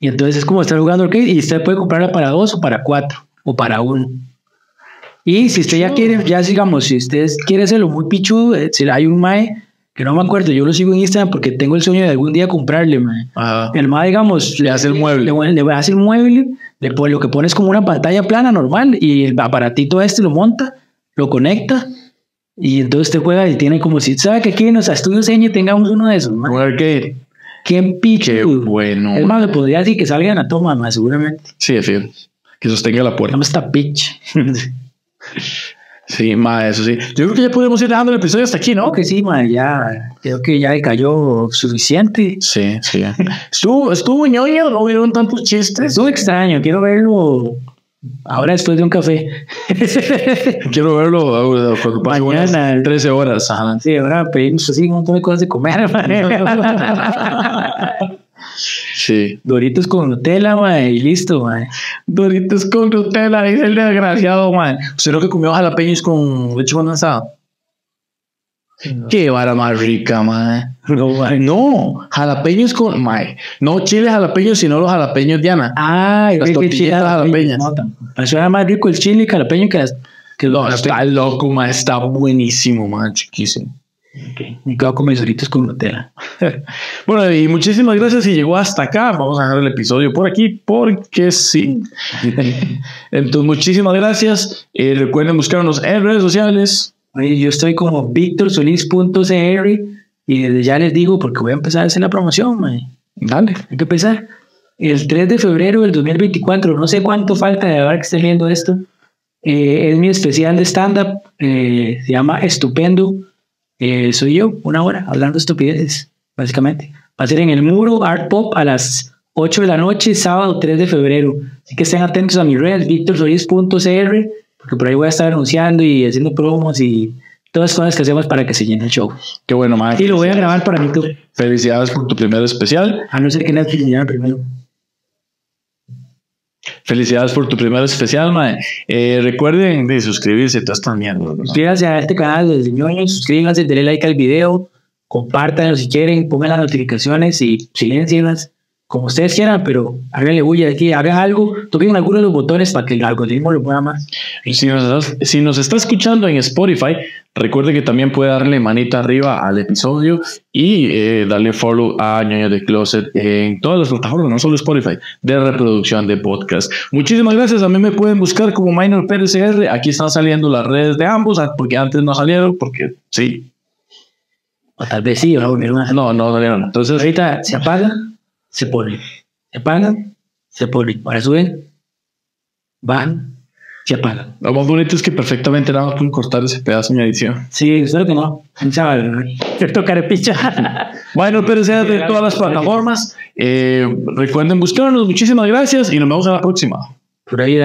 Y entonces es como estar jugando arcade y usted puede comprarla para dos o para cuatro o para uno. Y si usted ya quiere, ya digamos, si usted quiere hacerlo muy pichudo, eh, si hay un mae que no me acuerdo, yo lo sigo en Instagram porque tengo el sueño de algún día comprarle, mae. Ajá. El mae, digamos, Le hace el mueble. Le, le hace el mueble, le pone, lo que pone es como una pantalla plana normal y el aparatito este lo monta, lo conecta y entonces usted juega y tiene como si, ¿sabe que aquí en los estudios Eñe tengamos uno de esos? mae? Un arcade. ¿Quién picho? Qué bueno. Es más, le podría decir que salga en la toma, más seguramente. Sí, de fiel. Que sostenga la puerta. Llama esta pitch. Sí, ma, eso sí. Yo creo que ya podemos ir dejando el episodio hasta aquí, ¿no? Creo que sí, man, ya, creo que ya cayó suficiente. Sí, sí. estuvo, estuvo ñoño, no hubieron tantos chistes. Estuvo extraño, quiero verlo ahora después de un café. Quiero verlo ahora, cuando pase Mañana. 13 horas. Ajá. sí, ahora pedimos así un montón de cosas de comer. man. Sí. Doritos con Nutella, man, y listo, man. Doritos con Nutella, dice el desgraciado, man. ¿Usted lo que comió jalapeños con leche condensada? Qué vara más rica, man. No, jalapeños con, man. No chile jalapeños, sino los jalapeños Diana. Ay, Las el chile tortillitas jalapeñas. No. Suena más rico el chile jalapeño que las. Que No, los está loco, man. Está buenísimo, man. Chiquísimo. Ok, Me quedo con mis doritos con Nutella. Bueno, y muchísimas gracias si llegó hasta acá. Vamos a dejar el episodio por aquí porque sí. Entonces, muchísimas gracias. Eh, recuerden buscarnos en redes sociales. Yo estoy como victorsolis.cr y desde ya les digo porque voy a empezar a hacer la promoción, man. Dale. Hay que empezar. El 3 de febrero del 2024, no sé cuánto falta de ahora que estén viendo esto, eh, es mi especial de stand-up, eh, se llama Estupendo. eh, soy yo, una hora, hablando estupideces, básicamente. Va a ser en el muro Art Pop a las 8 de la noche, sábado 3 de febrero. Así que estén atentos a mis redes, victorsolis.cr, porque por ahí voy a estar anunciando y haciendo promos y todas las cosas que hacemos para que se llene el show. Qué bueno, mae. Y lo voy a grabar para club, Felicidades por tu primer especial. a no ser que Netflix me llame primero. Felicidades por tu primer especial, mae. Eh, recuerden de suscribirse todas estas mierdas. ¿no? Suscríbanse a este canal de ñoños, suscríbanse, denle like al video, compártanlo si quieren, pongan las notificaciones y silencienlas como ustedes quieran, pero háganle bulla aquí, hagan algo, toquen alguno de los botones para que el algoritmo lo mueva más. Si nos, estás- si nos está escuchando en Spotify, recuerde que también puede darle manita arriba al episodio y eh, darle follow a Ñoño de Closet en todas las plataformas, no solo Spotify, de reproducción de podcast. Muchísimas gracias. A mí me pueden buscar como Minor PRCR. Aquí están saliendo las redes de ambos, ah, porque antes no salieron, porque sí, O tal vez sí, volver una... no, no salieron. Entonces, Ahorita se apaga, se pone. Se apaga, se pone. Ahora suben, bajan, se apagan. lo más bonito es que perfectamente nada más pueden cortar ese pedazo en edición. Sí, espero que no. Chaval, te tocaré picha. Minor PRCR de todas las plataformas. Eh, recuerden buscarnos. Muchísimas gracias y nos vemos en la próxima. Por ahí.